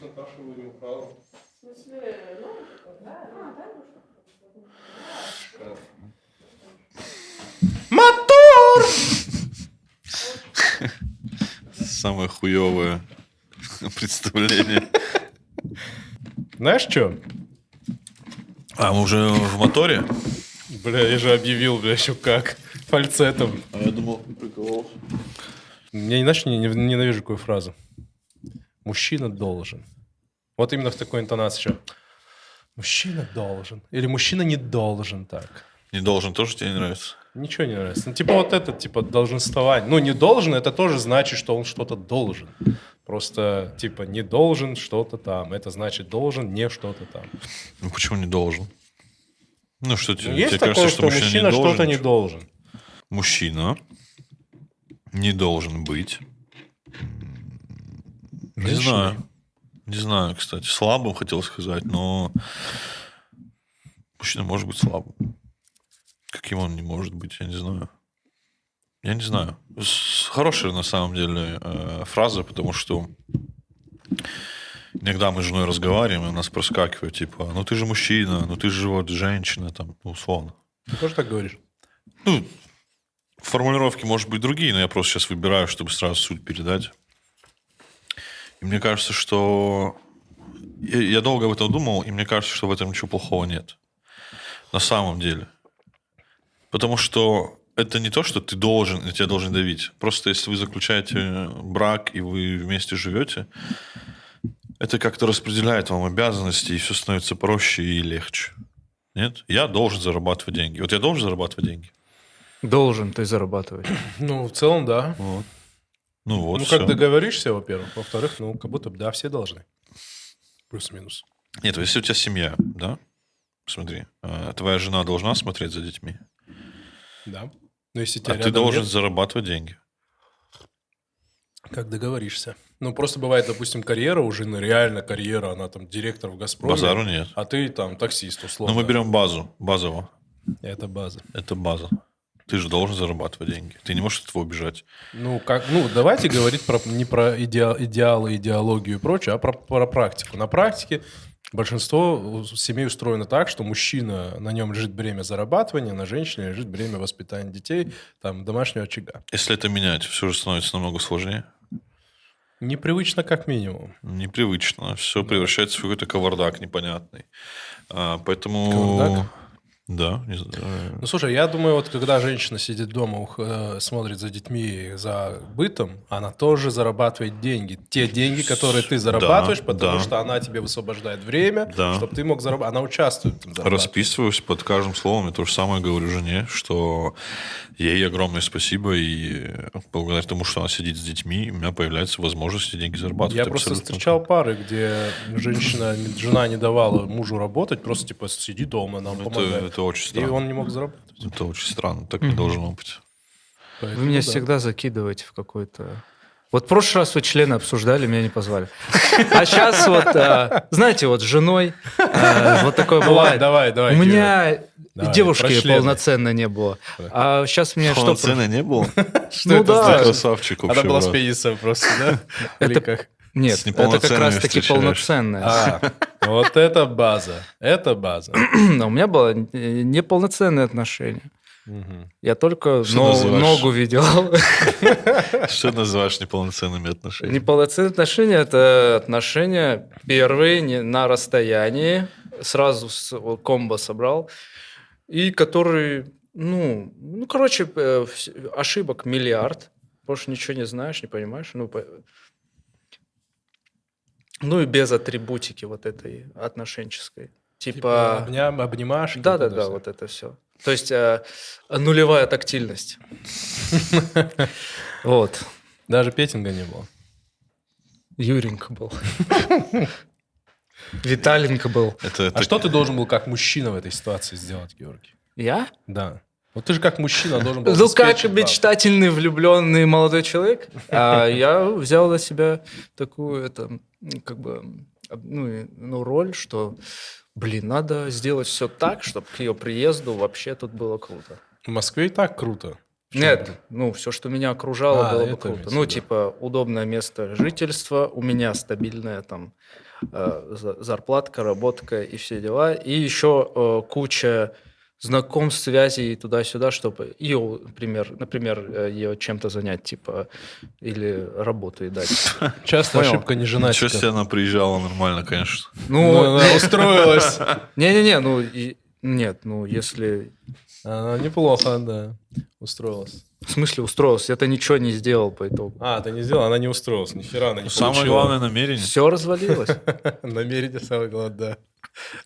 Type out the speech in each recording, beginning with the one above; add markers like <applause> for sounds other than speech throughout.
Наташа говорил фразу. В смысле, ну, да, а, да, Мотор! Самое хуевое представление. Знаешь что? А, мы уже в моторе? Бля, я же объявил, бля, еще как. Фальцетом. А я думал, прикололся. Я не, не- ненавижу такую фразу. Мужчина должен. Вот именно в такой интонации еще. Мужчина должен. Или мужчина не должен так. Не должен, тоже тебе не нравится? Ничего не нравится. Ну, типа вот это, типа, долженствование. Ну, не должен, это тоже значит, что он что-то должен. Просто, типа, не должен что-то там. Это значит, должен не что-то там. Ну почему не должен? Ну что тебе, Ну, есть тебе такое, кажется, что мужчина что-то не должен. Мужчина не должен быть. Не знаю. Не знаю, кстати. Слабым хотел сказать, но мужчина может быть слабым. Каким он не может быть, я не знаю. Я не знаю. Хорошая на самом деле э, фраза, потому что иногда мы с женой разговариваем, и у нас проскакивает, типа, ну ты же мужчина, ну ты же вот женщина, там, ну, условно. Ты тоже так говоришь? Ну, формулировки, может быть, другие, но я просто сейчас выбираю, чтобы сразу суть передать. И мне кажется, что... Я, долго об этом думал, и мне кажется, что в этом ничего плохого нет. На самом деле. Потому что это не то, что ты должен, и тебя должен давить. Просто если вы заключаете брак, и вы вместе живете, это как-то распределяет вам обязанности, и все становится проще и легче. Нет? Я должен зарабатывать деньги. Вот я должен зарабатывать деньги. Должен ты зарабатывать. Ну, в целом, да. Вот. Ну вот, ну, всё. как договоришься, во-первых. Во-вторых, ну, как будто, бы, да, все должны. Плюс-минус. Нет, если у тебя семья, да? Смотри, а, твоя жена должна смотреть за детьми, Да. Но если а тебя ты рядом должен нет, зарабатывать деньги. как договоришься. Ну, просто бывает, допустим, карьера у жены, реально карьера, она там директор в «Газпроме». Базару нет. А ты там таксист, условно. Но мы берем базу, базово. Это база. Это база. Ты же должен зарабатывать деньги. Ты не можешь от этого убежать. Ну, как, ну, давайте говорить про, не про идеал, идеалы, идеологию и прочее, а про, про практику. На практике большинство семей устроено так, что мужчина, на нем лежит бремя зарабатывания, на женщине лежит бремя воспитания детей, там, домашнего очага. Если это менять, все же становится намного сложнее. Непривычно как минимум. Непривычно. Все превращается в какой-то кавардак непонятный. А, поэтому... Кавардак? Да, не знаю. Ну, слушай, я думаю, вот когда женщина сидит дома, э, смотрит за детьми, за бытом, она тоже зарабатывает деньги. Те деньги, которые ты зарабатываешь, Да, потому да. что она тебе высвобождает время, Да. чтобы ты мог зарабатывать. Она участвует в этом. Расписываюсь под каждым словом. Я то же самое говорю жене, что ей огромное спасибо. И благодаря тому, что она сидит с детьми, у меня появляется возможность деньги зарабатывать. Я просто встречал пары, где женщина, жена не давала мужу работать, просто типа сиди дома, нам Это, помогай. это очень И странно. он не мог заработать. Это очень странно. Так не должно быть. Вы меня да. всегда закидываете в какой-то... Вот в прошлый раз вы члены обсуждали, меня не позвали. А сейчас вот, а, знаете, вот с женой а, вот такое Ну бывает. давай, давай. У меня Давай, девушки полноценно не было. А сейчас мне что... Полноценно не было? <laughs> Что Ну это да. значит? Красавчик Она вообще, была с пенисом просто, да? Это- как? Нет, это как неполноценными раз таки встречаешь. полноценное. А, вот это база. Это база. Но <clears throat> у меня было э, неполноценное отношение. Мгм. Я только Что но- называешь? ногу видел. <laughs> Что называешь неполноценными отношениями? Неполноценные отношения – это отношения первые не- на расстоянии, сразу с вот комбо собрал, и которые, ну, ну короче, э, ошибок миллиард, больше ничего не знаешь, не понимаешь. Ну, по- ну и без атрибутики вот этой отношенческой. Типа Типа, обнимашки. да, да, это да, всё. вот это все. То есть э, нулевая тактильность. <laughs> Вот. Даже петинга не было. Юренька был. <laughs> Виталенко был. Это, это А что ты должен был как мужчина в этой ситуации сделать, Георгий? Я? Да. Вот ты же как мужчина должен был Ну, как мечтательный, влюбленный молодой человек, а я взял на себя такую, это, как бы, ну, ну, роль, что, блин, надо сделать все так, чтобы к ее приезду вообще тут было круто. В Москве и так круто. чем Нет, ну, все, что меня окружало, А, было бы круто. имеется в Ну, виду. типа, удобное место жительства, у меня стабильная там э, за- зарплатка, работка и все дела. И еще э, куча знакомств, связей туда-сюда, чтобы ее, например, например, ее чем-то занять, типа, или работу и дать. <laughs> Часто Понял. ошибка не Ничего женатика. себе она приезжала нормально, конечно. Ну, Ну, она устроилась. <laughs> не-не-не, ну, и- нет, ну, если... Она неплохо, да, устроилась. В смысле устроился? Это ничего не сделал по итогу. А, ты не сделал, она не устроилась, нихера она не Самое получила. главное намерение. Все развалилось. <laughs> Намерение самое главное, да.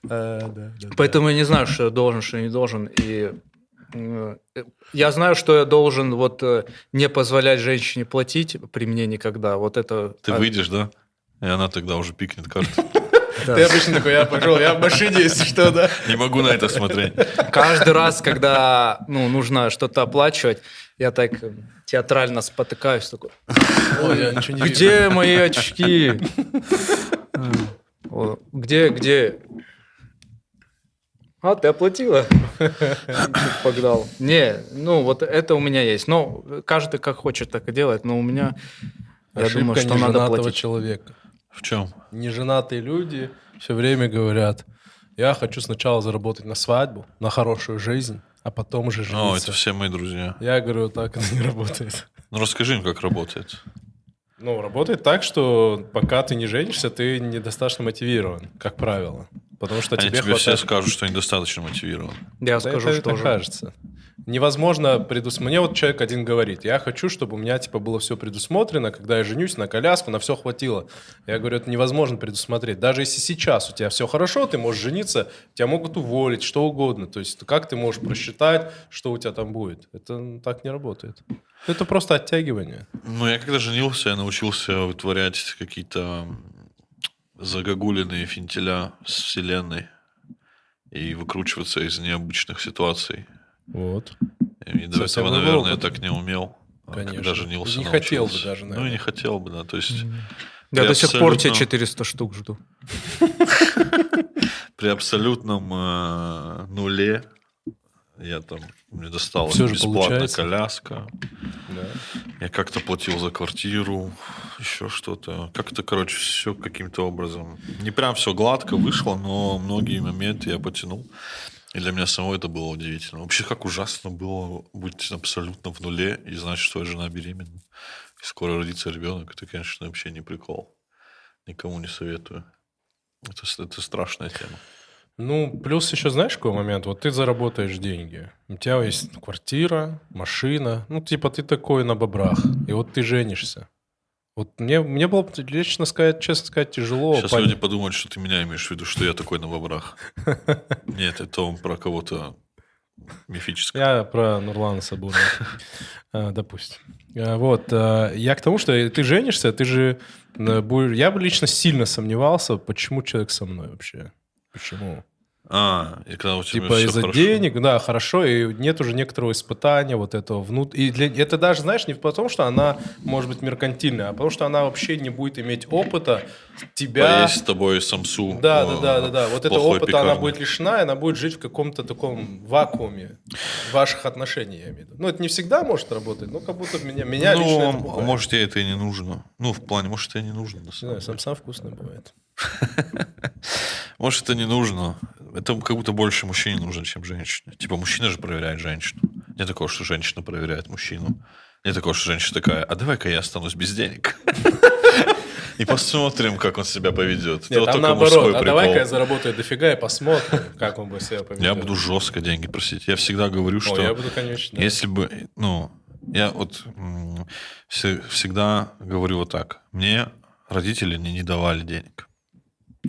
А, да. Поэтому я не знаю, что я должен, что не должен. И э, я знаю, что я должен вот э, не позволять женщине платить при мне никогда. Вот это... Ты а, выйдешь, да? И она тогда уже пикнет карту. Да. Ты обычно такой, я пошел, я в машине, если что, да. Не могу на это смотреть. Каждый раз, когда ну, нужно что-то оплачивать, я так театрально спотыкаюсь. Такой, Ой, я ничего не вижу. где мои очки? Где, где? А, ты оплатила? Погнал. Не, ну вот это у меня есть. Но каждый как хочет, так и делает. Но у меня, я думаю, что надо платить. человека. В чем? Неженатые люди все время говорят, я хочу сначала заработать на свадьбу, на хорошую жизнь, а потом уже О, жениться. это все мои друзья. Я говорю, так это не работает. Ну расскажи им, как работает. Ну, работает так, что пока ты не женишься, ты недостаточно мотивирован, как правило. Потому что Они тебе тебе все хватает... скажут, что они достаточно мотивированы. Я Да скажу, это, что это же. кажется. Невозможно предусмотреть. Мне вот человек один говорит, я хочу, чтобы у меня типа было все предусмотрено, когда я женюсь, на коляску, на все хватило. Я говорю, это невозможно предусмотреть. Даже если сейчас у тебя все хорошо, ты можешь жениться, тебя могут уволить, что угодно. То есть как ты можешь просчитать, что у тебя там будет? Это так не работает. Это просто оттягивание. Ну, я когда женился, я научился вытворять какие-то загогулиные финтеля с вселенной и выкручиваться из необычных ситуаций. Вот. И до этого, наверное, я опыт. так не умел. а Конечно. Когда женился, И не хотел бы научился. даже, Ну, и наверное. не хотел бы, да. То есть Я При до сих пор тебе абсолютно- 400 штук жду. <laughs> при абсолютном э, нуле я там, мне досталась бесплатная получается. коляска. Да. Я как-то платил за квартиру, еще что-то. Как-то, короче, все каким-то образом. Не прям все гладко вышло, но многие моменты я потянул. И для меня самого это было удивительно. Вообще, как ужасно было быть абсолютно в нуле и знать, что твоя жена беременна. И скоро родится ребенок. Это, конечно, вообще не прикол. Никому не советую. Это, это страшная тема. Ну, плюс еще знаешь какой момент? Вот ты заработаешь деньги. У тебя есть квартира, машина. Ну, типа ты такой на бобрах. И вот ты женишься. Вот мне, мне было, лично сказать, честно сказать, тяжело. Сейчас пон- люди подумают, что ты меня имеешь в виду, что я такой на бобрах. <laughs> Нет, это он про кого-то мифического. Я про Нурлана Сабурова, А, допустим. А, Вот. а, Я к тому, что ты женишься, ты же э. Я бы лично сильно сомневался, почему человек со мной вообще. Почему? А, и когда у тебя Типа из-за хорошо. денег, да, хорошо, и нет уже некоторого испытания вот этого внут... И для... это даже, знаешь, не потому, что она может быть меркантильная, а потому что она вообще не будет иметь опыта тебя... Поесть с тобой самсу. Да, да, да, да, да. Вот этого плохой опыта она будет лишена, и она будет жить в каком-то таком вакууме ваших отношений, я имею в виду. Ну, это не всегда может работать, но как будто меня, меня лично это Ну, пугает. может, тебе это и не нужно. Ну, в плане, может, это и не нужно. Не знаю, сам сам вкусно бывает. <laughs> Может, это не нужно. Это как будто больше мужчине нужно, чем женщине. Типа, мужчина же проверяет женщину. Нет такого, что женщина проверяет мужчину. Нет такого, что женщина такая, а давай-ка я останусь без денег. <laughs> И посмотрим, как он себя поведет. Нет, там наоборот. А давай-ка я заработаю дофига и посмотрим, как он бы себя поведет. Я буду жестко деньги просить. Я всегда говорю, что я буду, конечно. если бы, ну, я вот всегда говорю вот так. Мне родители не, не давали денег.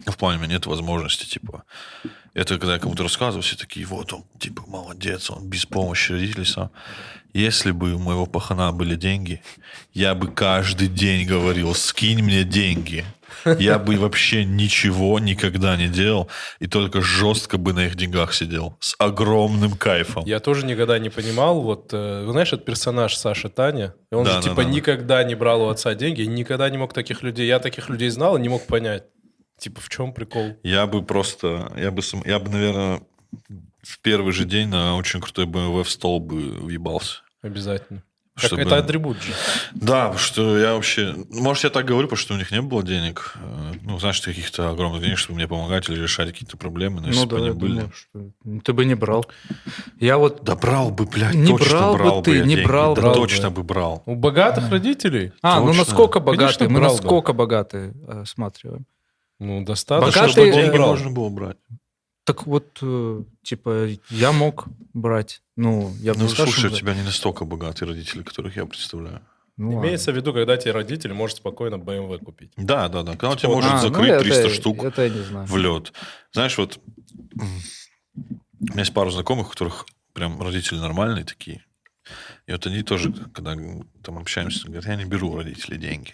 Ну, в плане, у меня нет возможности, типа. Это когда я кому-то рассказываю, все такие, вот он, типа, молодец, он без помощи родителей сам. Если бы у моего пахана были деньги, я бы каждый день говорил, скинь мне деньги. Я бы вообще ничего никогда не делал и только жестко бы на их деньгах сидел. С огромным кайфом. Я тоже никогда не понимал, вот, э, знаешь, этот персонаж Саша Таня, он Да, же, да, типа, да, да. никогда не брал у отца деньги, никогда не мог таких людей, я таких людей знал и не мог понять, типа, в чем прикол? Я бы просто, я бы, сам- я бы, наверное, в первый же день на очень крутой BMW в стол бы въебался. Обязательно. Как Чтобы- Это атрибут же. Да, потому что я вообще... Может, я так говорю, потому что у них не было денег. Ну, знаешь, каких-то огромных денег, чтобы мне помогать или решать какие-то проблемы. Но если Ну бы да, они я были... думаю, что- ну, ты бы не брал. Я вот... Да брал бы, блядь, Не точно брал бы брал ты, я не деньги. брал да бы. точно бы брал. У богатых родителей, А, ну точно. насколько Конечно, богатые? Мы брал бы. насколько богатые э, осматриваем. Ну, достаточно, Богатые, чтобы он деньги брал. можно было брать. Так вот, э, типа, я мог брать. Ну, я бы Ну, сказал, слушай, у тебя не настолько богатые родители, которых я представляю. Ну, ладно. Имеется в виду, когда тебе родитель может спокойно BMW купить. Да, да, да. Когда он Типа тебя может А, ну, закрыть это- 300 штук Это я не знаю. в лед. Знаешь, вот у меня есть пару знакомых, у которых прям родители нормальные такие. И вот они тоже, когда там общаемся, говорят, я не беру у родителей деньги.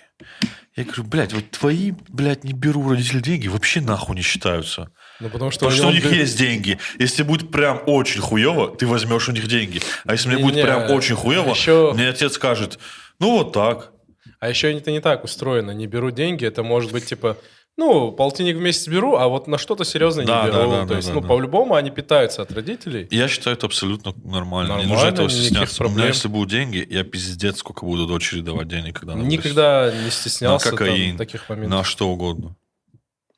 Я говорю, блядь, вот твои, блядь, не беру у родителей деньги, вообще нахуй не считаются. Ну, потому что, Потому что у них есть деньги. Если будет прям очень хуево, ты возьмешь у них деньги. А если мне будет Не-не, прям очень хуево, еще- мне отец скажет, ну вот так. А еще это не так устроено. Не беру деньги, это может быть типа, ну, полтинник в месяц беру, а вот на что-то серьезное Да, не да, беру. да, То да, есть, да, ну, да. по-любому они питаются от родителей. Я считаю это абсолютно нормально. не Нормально, нужно этого стесняться. У меня, проблем. если будут деньги, я пиздец сколько буду дочери давать денег, когда она Никогда не стеснялся На там кокаин, таких вырастет. моментов. На что угодно.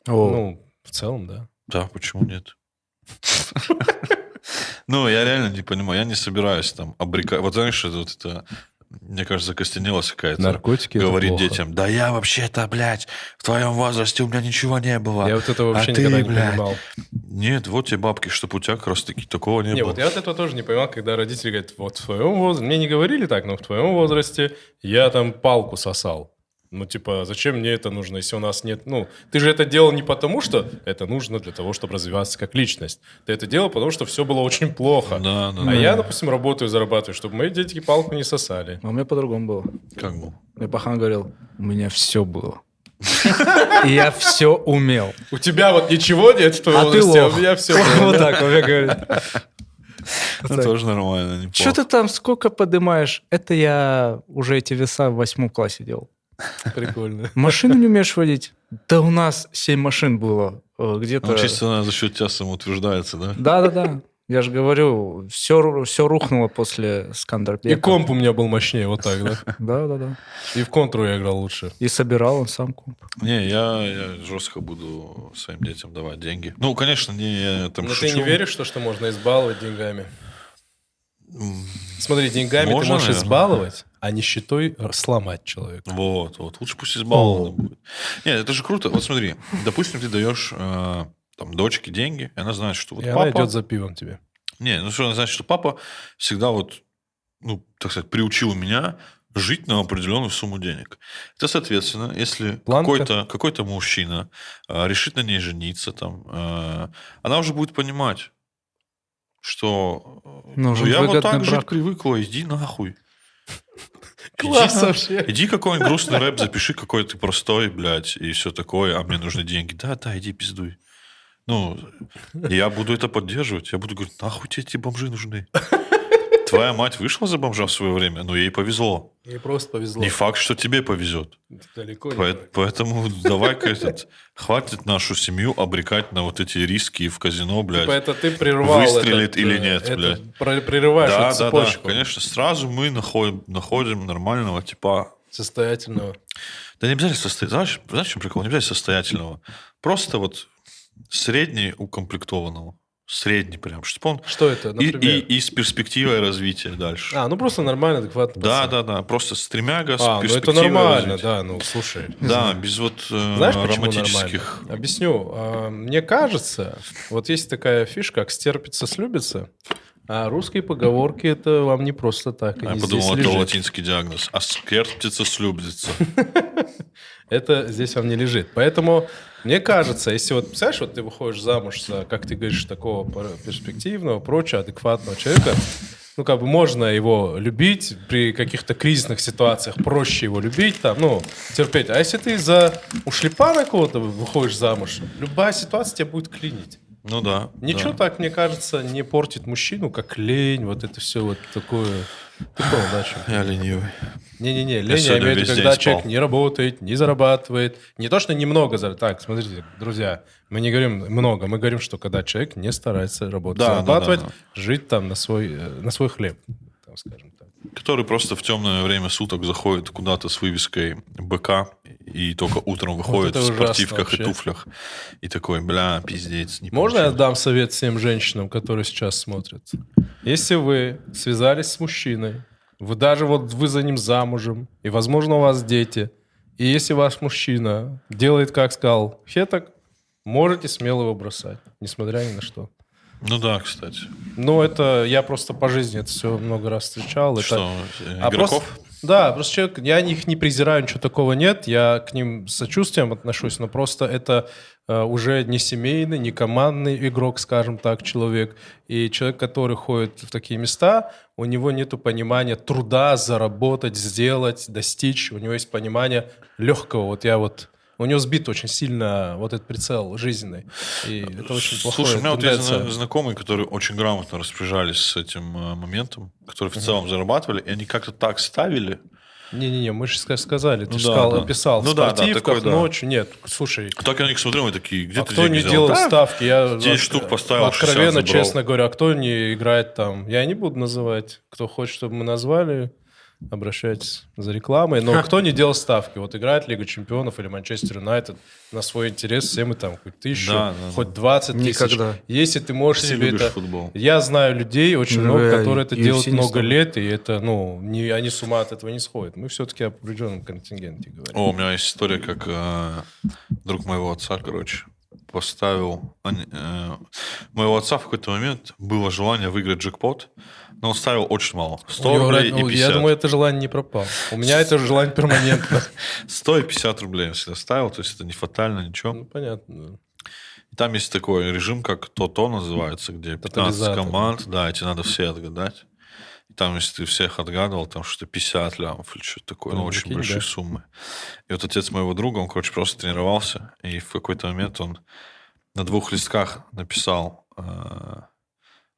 О, Ну, в целом, да. Да, почему нет? <laughs> Ну, я реально не понимаю. Я не собираюсь там обрекать. Вот знаешь, это вот это, мне кажется, закостенелась какая-то. Наркотики это Говорит детям, да я вообще-то, блядь, в твоем возрасте у меня ничего не было. Я вот этого А вообще ты, никогда не блядь, понимал. Нет, вот тебе бабки, чтобы у тебя как раз таки такого не, Не, было. вот я вот этого тоже не понимал, когда родители говорят, вот в твоем возрасте, мне не говорили так, но в твоем возрасте я там палку сосал. Ну, типа, зачем мне это нужно, если у нас нет... Ну, ты же это делал не потому, что это нужно для того, чтобы развиваться как личность. Ты это делал, потому что все было очень плохо. Да, да, А да. я, допустим, работаю, зарабатываю, чтобы мои дети палку не сосали. а у меня по-другому было. Как бы. Мне пахан говорил, у меня все было. И я все умел. У тебя вот ничего нет в твоем А ты возрасте, а у меня все. Вот так он мне говорит. Ну, тоже нормально, неплохо. Что ты там сколько поднимаешь? Это я уже эти веса в восьмом классе делал. Прикольно. Машину не умеешь водить? Да у нас семь машин было. э, Где-то... Он чисто за счет тебя самоутверждается, да? Да-да-да. Я же говорю, все, все рухнуло после И Скандербека. комп у меня был мощнее, вот так, да? <laughs> Да-да-да. И в контру я играл лучше. И собирал он сам комп. Не, я, я жестко буду своим детям давать деньги. Ну, конечно, не я там Но ты шучу. не веришь, что, что можно избаловать деньгами? Смотри, деньгами Можно, ты можешь наверное. избаловать, а нищетой сломать человека. Вот, вот. Лучше пусть избаловано будет. Нет, это же круто. Вот смотри, допустим, ты даешь э, там дочке деньги, и она знает, что вот и папа... она идет за пивом тебе. Не, ну что, она знает, что папа всегда вот, ну, так сказать, приучил меня жить на определенную сумму денег. Это, соответственно, если какой-то какой мужчина э, решит на ней жениться, там, э, она уже будет понимать, что э, ну, я вот так жить брак. привыкла, иди нахуй. Класс Иди, вообще. Иди какой-нибудь грустный рэп, запиши, какой ты простой, блядь, и все такое, а мне нужны деньги. Да, да, иди пиздуй. Ну, я буду это поддерживать. Я буду говорить, нахуй тебе эти бомжи нужны. Твоя мать вышла за бомжа в свое время, но ей повезло. Ей просто повезло. Не факт, что тебе повезет. Далеко не Поэ- так. Поэтому давай-ка этот, хватит нашу семью обрекать на вот эти риски в казино, блядь. Типа это ты прервал Выстрелит этот, или э, нет, это блядь. Прерываешь Да, эту да, да, цепочку конечно. Сразу мы находим, находим нормального типа состоятельного. Да не обязательно состоятельного. Знаешь, знаешь, чем прикол? Не обязательно состоятельного. Просто вот средний укомплектованного. Средний прям. Чтобы он... Что это, И, например? и, и с перспективой развития дальше. А, ну просто нормально, адекватно. да, да, да. Просто стремяга с А, ну это нормально, развития. да, ну слушай. Да, без вот э, Знаешь, почему романтических... нормально? Объясню. А, Мне кажется, вот есть такая фишка, как стерпится, слюбится. А русские поговорки это вам не просто так. Я они подумал, это латинский диагноз. А скерптица слюбится. <laughs> Это здесь вам не лежит. Поэтому мне кажется, если вот, представляешь, вот ты выходишь замуж за, как ты говоришь, такого пер- перспективного, прочего, адекватного человека, ну, как бы можно его любить при каких-то кризисных ситуациях, проще его любить, там, ну, терпеть. А если ты за ушлепана кого-то выходишь замуж, любая ситуация тебя будет клинить. Ну да. Ничего да. так, мне кажется, не портит мужчину, как лень, вот это все вот такое. Ты понял, да, о чем? Я ленивый. Не-не-не, лень, я сегодня имею в виду, когда спал. человек не работает, не зарабатывает. Не то, что немного зарабатывает. Так, смотрите, друзья, мы не говорим много, мы говорим, что когда человек не старается работать, Да, да, зарабатывать, да, жить там на свой, э, на свой хлеб, там, скажем так. Который просто в темное время суток заходит куда-то с вывеской БК и только утром выходит это в спортивках вообще. и туфлях. И такой, бля, пиздец. не Можно я получилось». дам совет всем женщинам, которые сейчас смотрят? Если вы связались с мужчиной, вы даже вот вы за ним замужем, и, возможно, у вас дети, и если ваш мужчина делает, как сказал Хеток, можете смело его бросать, несмотря ни на что. Ну да, кстати. Ну, это я просто по жизни это все много раз встречал. Это, Что, э, А игроков? просто- да, просто человек, я их не презираю, ничего такого нет, я к ним с сочувствием отношусь, но просто это э, уже не семейный, не командный игрок, скажем так, человек. И человек, который ходит в такие места, у него нет понимания труда заработать, сделать, достичь. У него есть понимание легкого. Вот я вот... У него сбит очень сильно вот этот прицел жизненный. И это очень плохое. Слушай, у меня вот есть зна- знакомые, которые очень грамотно распоряжались с этим э, моментом, которые в целом зарабатывали, и они как-то так ставили. Не-не-не, мы же ска- сказали, ты Ну же да, сказал, да. описал, Ну в да, да, такой, да. ночью. Нет, слушай, Так я на них смотрел, и такие, где а ты кто не делал Да, ставки? Я 10 вот, штук поставил, 60 Откровенно, честно говоря, а кто не играет там? Я не буду называть. Кто хочет, чтобы мы назвали, обращайтесь за рекламой. Но кто не делал ставки? Вот играет Лига Чемпионов или Манчестер Юнайтед на свой интерес, все мы там хоть тысячу, Да, да, хоть 20 тысяч. Никогда. Если ты можешь Ты себе это... футбол. Я знаю людей, очень Ну, много, которые это делают много лет, и это, ну, не, они с ума от этого не сходят. Мы все-таки о определенном контингенте говорим. О, у меня есть история, как э, друг моего отца, короче, поставил... э, моего отца в какой-то момент было желание выиграть джекпот, но он ставил очень мало. 100 У него рублей ну, и 50. Я думаю, это желание не пропало. У меня это желание перманентно. <laughs> 100 и 50 рублей я всегда ставил, то есть это не фатально, ничего. Ну, понятно. И там есть такой режим, как то-то называется, где 15 Тотализатор. команд, да, и тебе надо все отгадать. И там, если ты всех отгадывал, там что-то 50 лямов или что-то такое, ну, Ну, очень большие да. суммы. И вот отец моего друга, он, короче, просто тренировался, и в какой-то момент он на двух листках написал... э,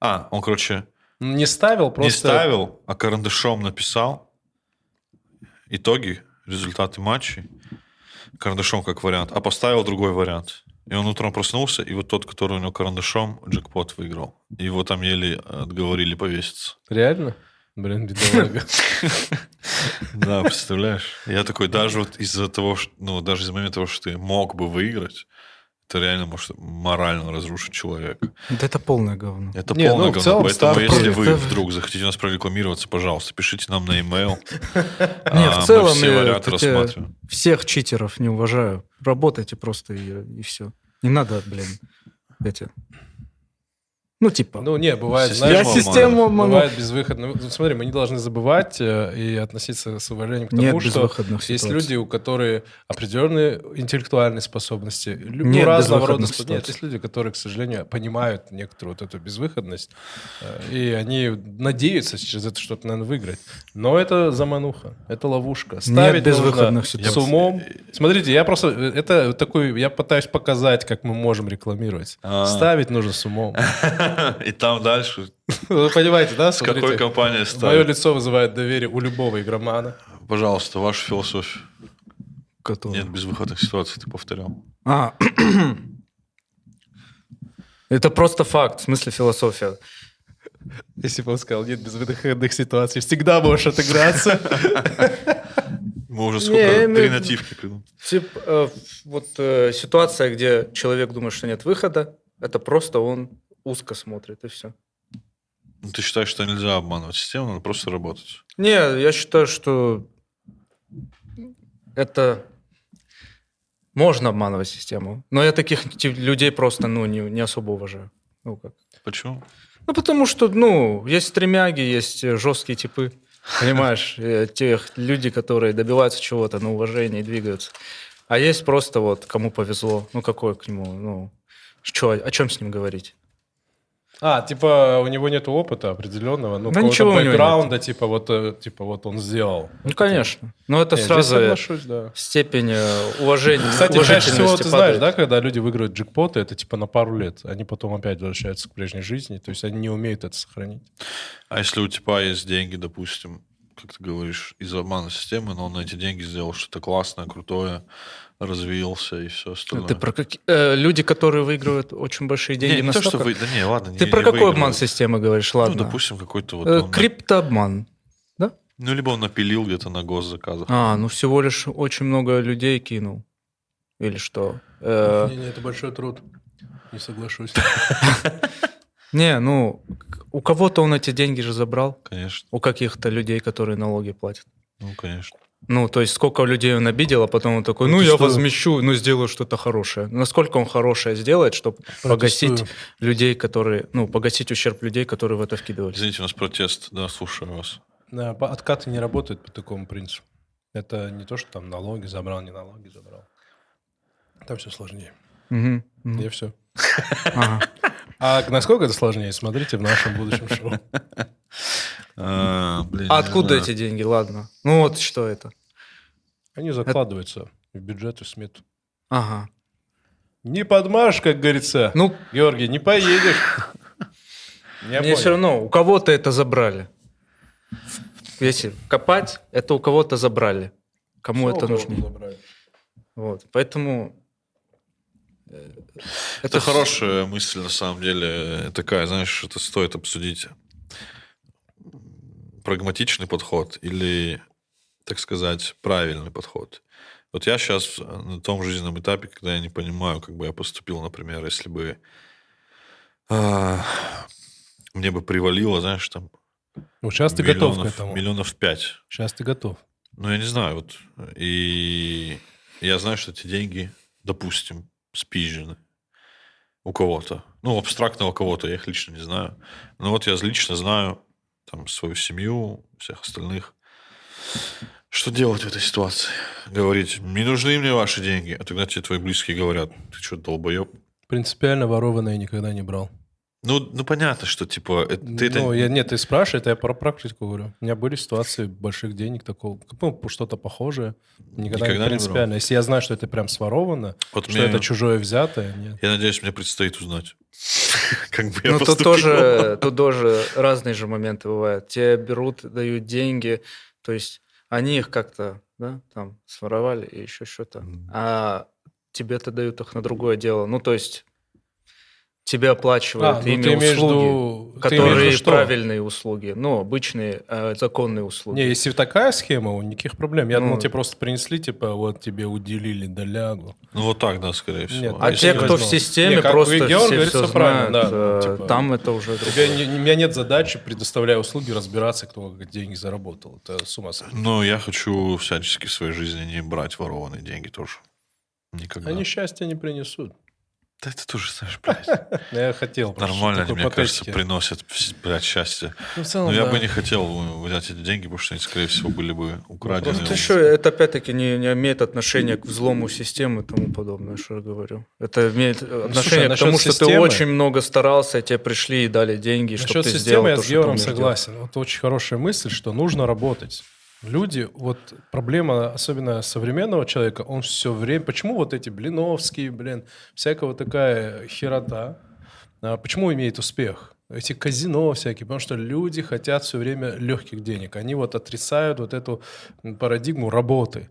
А, он, короче, Не ставил, просто... не ставил, а карандашом написал итоги, результаты матчей, карандашом как вариант, а поставил другой вариант. И он утром проснулся, и вот тот, который у него карандашом, джекпот выиграл. И Его там еле отговорили повеситься. Реально? Блин, бедолага. <laughs> Да, представляешь? Я такой, даже вот из-за того, что, ну, даже из-за момента того, что ты мог бы выиграть, это реально может морально разрушить человека. Да это полное говно. Это Не, полное ну, говно. целом Поэтому, ставки- если вы Это- вдруг захотите нас прорекламироваться, пожалуйста, пишите нам на e-mail. Не, А, в целом мы все я всех читеров не уважаю. Работайте просто и, все. Не надо, блин, эти... Ну, типа... Ну, не, бывает, Система я знаешь, систему обманул. бывает безвыходно. Ну, смотри, мы не должны забывать э, и относиться с уважением к тому, Нет что безвыходных есть ситуаций. люди, у которых определенные интеллектуальные способности, лю- ну, Нет разного рода безвыходных способности. Нет, ситуаций. есть люди, которые, к сожалению, понимают некоторую вот эту безвыходность, э, и они надеются через это что-то, наверное, выиграть. Но это замануха, это ловушка. Ставить безвыходных нужно ситуаций. с умом. Смотрите, я просто... Это такой... Я пытаюсь показать, как мы можем рекламировать. А. Ставить нужно с умом. <laughs> <laughs> И там дальше Вы понимаете, да? с какой компанией Мое ставить? лицо вызывает доверие у любого игромана. Пожалуйста, ваша философия. который- Нет безвыходных ситуаций, ты повторял. А, <clears throat> это просто факт, в смысле философия. Если бы он сказал, нет безвыходных ситуаций, всегда можешь отыграться. <laughs> Мы уже сколько? Три нативки придумали. Тип, э, вот э, ситуация, где человек думает, что нет выхода, это просто он узко смотрит, и все. Ну, Ты считаешь, что нельзя обманывать систему, надо просто работать. Не, я считаю, что это можно обманывать систему. Но я таких людей просто ну, не, не особо уважаю. Ну, как. Почему? Ну, потому что, ну, есть стремяги, есть жесткие типы. Понимаешь, э, тех люди, которые добиваются чего-то на уважение и двигаются. А есть просто вот, кому повезло, ну, какой к нему, ну, чё, о чем с ним говорить? А, типа, у него нет опыта определенного, ну, Да ничего у него бэкграунда, типа, вот, э, типа, вот он сделал. Ну, конечно. Но это Не, здесь сразу соглашусь, да. степень э, уважения, Кстати, чаще всего, ты знаешь, да, когда люди выигрывают джекпоты, это типа на пару лет. Они потом опять возвращаются к прежней жизни. То есть они не умеют это сохранить. А если у типа есть деньги, допустим, как ты говоришь, из обмана системы, но он на эти деньги сделал что-то классное, крутое, развился и все остальное. Ты про какие... э, люди, которые выигрывают очень большие деньги не, не на то, что вы... Да не, ладно. Ты не- про не какой выигрывают. обман системы говоришь? Ладно. Ну, допустим, какой-то вот... Э, он- Криптообман. Да? Ну, либо он напилил где-то на госзаказах. А, ну всего лишь очень много людей кинул. Или что? Э, Не, не, это большой труд. Не соглашусь. <laughs> <laughs> Не, ну, у кого-то он эти деньги же забрал. Конечно. У каких-то людей, которые налоги платят. Ну, конечно. Ну, то есть сколько людей он обидел, а потом он такой, ну, я что? возмещу, ну, сделаю что-то хорошее. Насколько он хорошее сделает, чтобы погасить людей, которые, ну, погасить ущерб людей, которые в это вкидывались. Извините, у нас протест. Да, слушаю вас. Да, откаты не работают по такому принципу. Это не то, что там налоги забрал, не налоги забрал. Там все сложнее. Мгм, мгм. И все. Ага. А насколько это сложнее, смотрите в нашем будущем шоу. А, откуда эти деньги? Ладно. Ну, вот что это. Они закладываются в бюджет и смету. Ага. Не подмажешь, как говорится. Ну, Георгий, не поедешь. Мне все равно, у кого-то это забрали. Если копать, это у кого-то забрали. Кому это нужно? забрали. Вот. Поэтому... э, Это с- хорошая мысль, на самом деле, такая, знаешь, это стоит обсудить. Прагматичный подход или, так сказать, правильный подход. Вот я сейчас на том жизненном этапе, когда я не понимаю, как бы я поступил, например, если бы а, мне бы привалило, знаешь, там Ну, сейчас ты готов к миллионов, этому. миллионов пять. Сейчас ты готов. Ну, я не знаю, вот. И я знаю, что эти деньги, допустим, спизжены у кого-то. Ну, абстрактного кого-то, я их лично не знаю. Но вот я лично знаю там свою семью, всех остальных. Что делать в этой ситуации? Говорить, не нужны мне ваши деньги. А тогда тебе твои близкие говорят, ты что, долбоеб? Принципиально ворованное никогда не брал. Ну, ну понятно, что типа это- ты это ну, я, нет, ты спрашиваешь, это я про практику говорю. У меня были ситуации больших денег такого, ну, что-то похожее. Никогда, Никогда не не принципиально. Если я знаю, что это прям своровано, Вот что мне- это чужое взятое, нет. Я надеюсь, мне предстоит узнать. <laughs> Как бы я Ну, тут тоже, тут тоже разные же моменты бывают. Те берут, дают деньги, то есть они их как-то, да, там, своровали и еще что-то. А тебе-то дают их на другое дело. Ну, то есть тебе оплачивают А, ну, ими в услуги, в которые что? правильные услуги, ну, обычные э, законные услуги. Не, если такая схема, у никаких проблем. Я Ну, думал, тебе просто принесли, типа, вот тебе уделили долягу. Ну, вот так, да, скорее всего. Нет, а те, кто в возьму. системе, Не, просто Георг все, все знают. да, э, типа, там это уже другое. не- у меня нет задачи, предоставляя услуги, разбираться, кто как деньги заработал. Это с ума сойти. Но я хочу всячески в своей жизни не брать ворованные деньги тоже. Никогда. Они счастья не принесут. Да это тоже, знаешь, блядь, <laughs> Но Я хотел. нормально они, мне кажется, приносят, блядь, счастье. Ну, целом, Но я да. бы не хотел взять эти деньги, потому что они, скорее всего, были бы украдены. просто Это еще, это опять-таки не, не имеет отношения к взлому системы и тому подобное, что я говорю. Это имеет э, отношение к насчет тому, что ты очень много старался, тебе пришли и дали деньги, чтобы ты сделал я то, с что ты Георгом умеешь делать. согласен. Вот очень хорошая мысль, что нужно работать. Люди, вот проблема, особенно современного человека, он все время... Почему вот эти Блиновские, блин, всякого такая херота, а почему имеет успех? Эти казино всякие, потому что люди хотят все время легких денег. Они вот отрицают вот эту парадигму работы.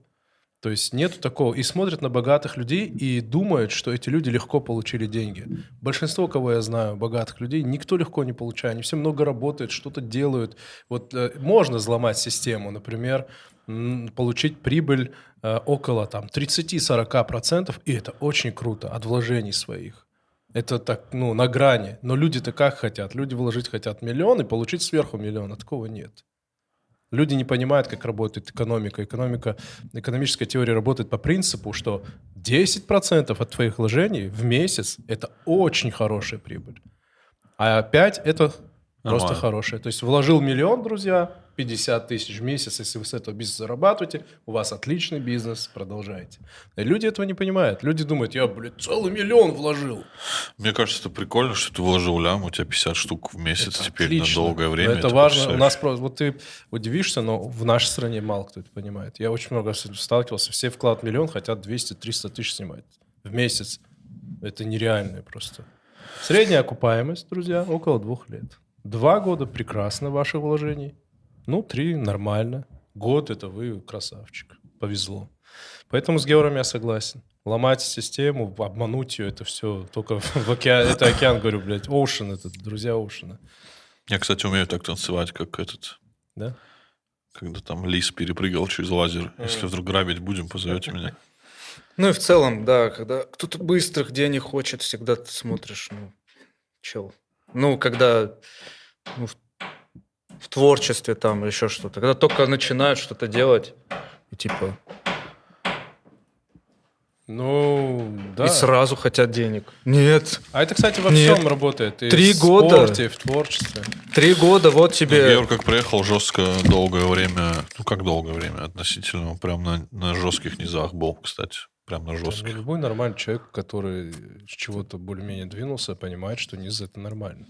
То есть нету такого. И смотрят на богатых людей и думают, что эти люди легко получили деньги. Большинство, кого я знаю, богатых людей, никто легко не получает. Они все много работают, что-то делают. Вот э, можно взломать систему, например, получить прибыль э, около там 30-40%, и это очень круто от вложений своих. Это так, ну, на грани. Но люди-то как хотят? Люди вложить хотят миллион и получить сверху миллион. А такого нет. Люди не понимают, как работает экономика. Экономика, экономическая теория работает по принципу, что 10% от твоих вложений в месяц – это очень хорошая прибыль. А 5 – это просто Нормально. хорошая. То есть вложил миллион, друзья, 50 тысяч в месяц, если вы с этого бизнеса зарабатываете, у вас отличный бизнес, продолжайте. И люди этого не понимают. Люди думают, я, блядь, целый миллион вложил. Мне кажется, это прикольно, что ты вложил лям, у тебя 50 штук в месяц Это теперь отлично. на долгое Но время. Это, важно. У нас просто, вот ты удивишься, но в нашей стране мало кто это понимает. Я очень много сталкивался. Все вклад миллион хотят 200-300 тысяч снимать в месяц. Это нереально просто. Средняя окупаемость, друзья, около двух лет. Два года прекрасно ваших вложений. Ну, три нормально. Год это вы красавчик. Повезло. Поэтому с Георгом я согласен. Ломать систему, обмануть ее, это все только <laughs> в океан. Это океан, говорю, блядь, Оушен, это друзья Оушена. Я, кстати, умею так танцевать, как этот Да? когда там лис перепрыгал через лазер. Если вдруг грабить будем, позовете меня. <laughs> Ну и в целом, да, когда кто-то быстрых денег хочет, всегда ты смотришь, ну, чел. Ну, когда ну, в, в творчестве там или еще что-то, когда только начинают что-то делать, и типа, Ну, да. и сразу хотят денег. Нет, А это, кстати, во Нет. всем работает. И Три в года. спорте, и в творчестве. три года, вот Ну, тебе... Георг как приехал жестко долгое время, ну как долгое время относительно, прям на, на жестких низах был, кстати. Прям на Там жестких. Любой нормальный человек, который с чего-то более-менее двинулся, понимает, что низ это нормально.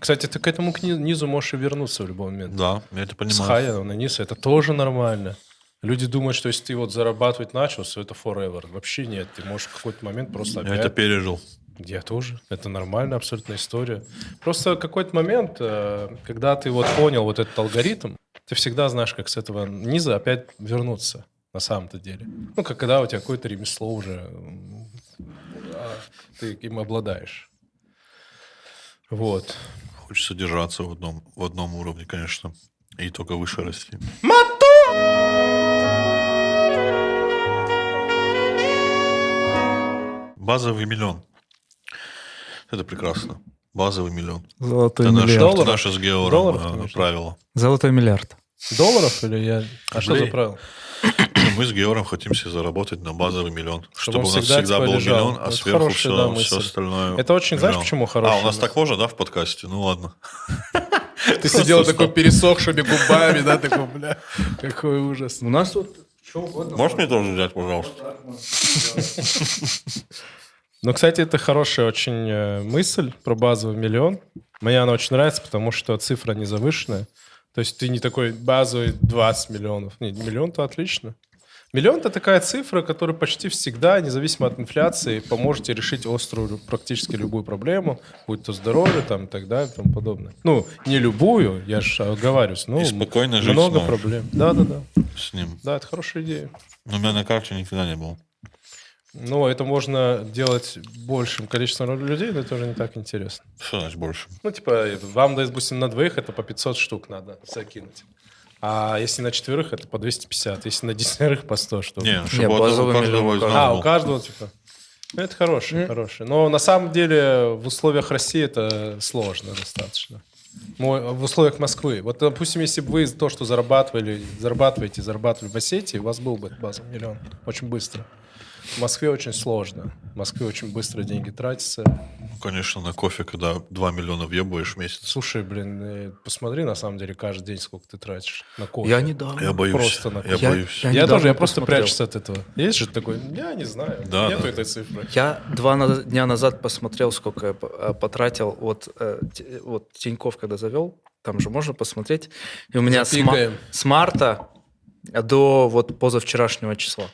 Кстати, ты к этому к ни- низу можешь и вернуться в любой момент. Да, я это С понимаю. хая на низ это тоже нормально. Люди думают, что если ты вот зарабатывать начал, то это forever. Вообще нет. Ты можешь в какой-то момент просто Я опять... это пережил. Я тоже. Это нормальная абсолютная история. Просто в какой-то момент, э, когда ты вот понял вот этот алгоритм, ты всегда знаешь, как с этого низа опять вернуться на самом-то деле. Ну, как когда у тебя какое-то ремесло уже, а, ты им обладаешь. Вот. Хочется держаться в одном, в одном уровне, конечно. И только выше расти. Базовый миллион. Это прекрасно. Базовый миллион. Золотой Это миллиард. Долларов? это наше с Геором Долларов, конечно. правило. Золотой миллиард. Долларов или я... А что за Рублей. правило? Мы с Геором хотим себе заработать на базовый миллион. Чтобы, он у нас всегда, всегда был лежал. миллион, а Это сверху хорошая, да, все, мысль. все остальное. Это очень, знаешь, миллион. почему хорошая А, у нас мысль? так можно, да, в подкасте? Ну ладно. <laughs> Ты сидел такой пересохшими губами, да, такой, бля, какой ужас. У нас тут что угодно. Можешь мне тоже взять, пожалуйста? <laughs> Ну, кстати, это хорошая очень э, мысль про базовый миллион. Мне она очень нравится, потому что цифра не завышенная. То есть ты не такой базовый 20 миллионов. Не, миллион-то отлично. Миллион – это такая цифра, которая почти всегда, независимо от инфляции, поможет тебе решить острую практически любую проблему, будь то здоровье там, и так далее и тому подобное. Ну, не любую, я же оговариваюсь, но И спокойно жить много сможешь. проблем. Да-да-да. С ним. Да, это хорошая идея. Но у меня на карте никогда не было. Но это можно делать большим количеством людей, но это уже не так интересно. Что значит больше? Ну, типа, вам, допустим, на двоих это по 500 штук надо закинуть. А если на четверых, это по 250. Если на десятерых, по 100 штук. Не, чтобы у базовый каждого а, у каждого, типа. Ну, это хороший, хороший. Но на самом деле в условиях России это сложно достаточно. В условиях Москвы. Вот, допустим, если бы вы то, что зарабатывали, зарабатываете, зарабатывали в Осетии, у вас был бы базовый миллион. Очень быстро. В Москве очень сложно. В Москве очень быстро деньги тратятся. Ну, Конечно, на кофе, когда 2 миллиона въебываешь в месяц. Слушай, блин, э, посмотри, на самом деле, каждый день сколько ты тратишь на кофе. Я недавно. Я боюсь. Просто на я кофе. боюсь. Я Я, тоже, я просто посмотрел. прячусь от этого. Есть же такой, я не знаю, Да, нету да. этой цифры. Я два на- дня назад посмотрел, сколько я э, потратил. Вот, э, вот Тиньков, когда завел, там же можно посмотреть. И у меня с, ма- с марта до вот позавчерашнего числа.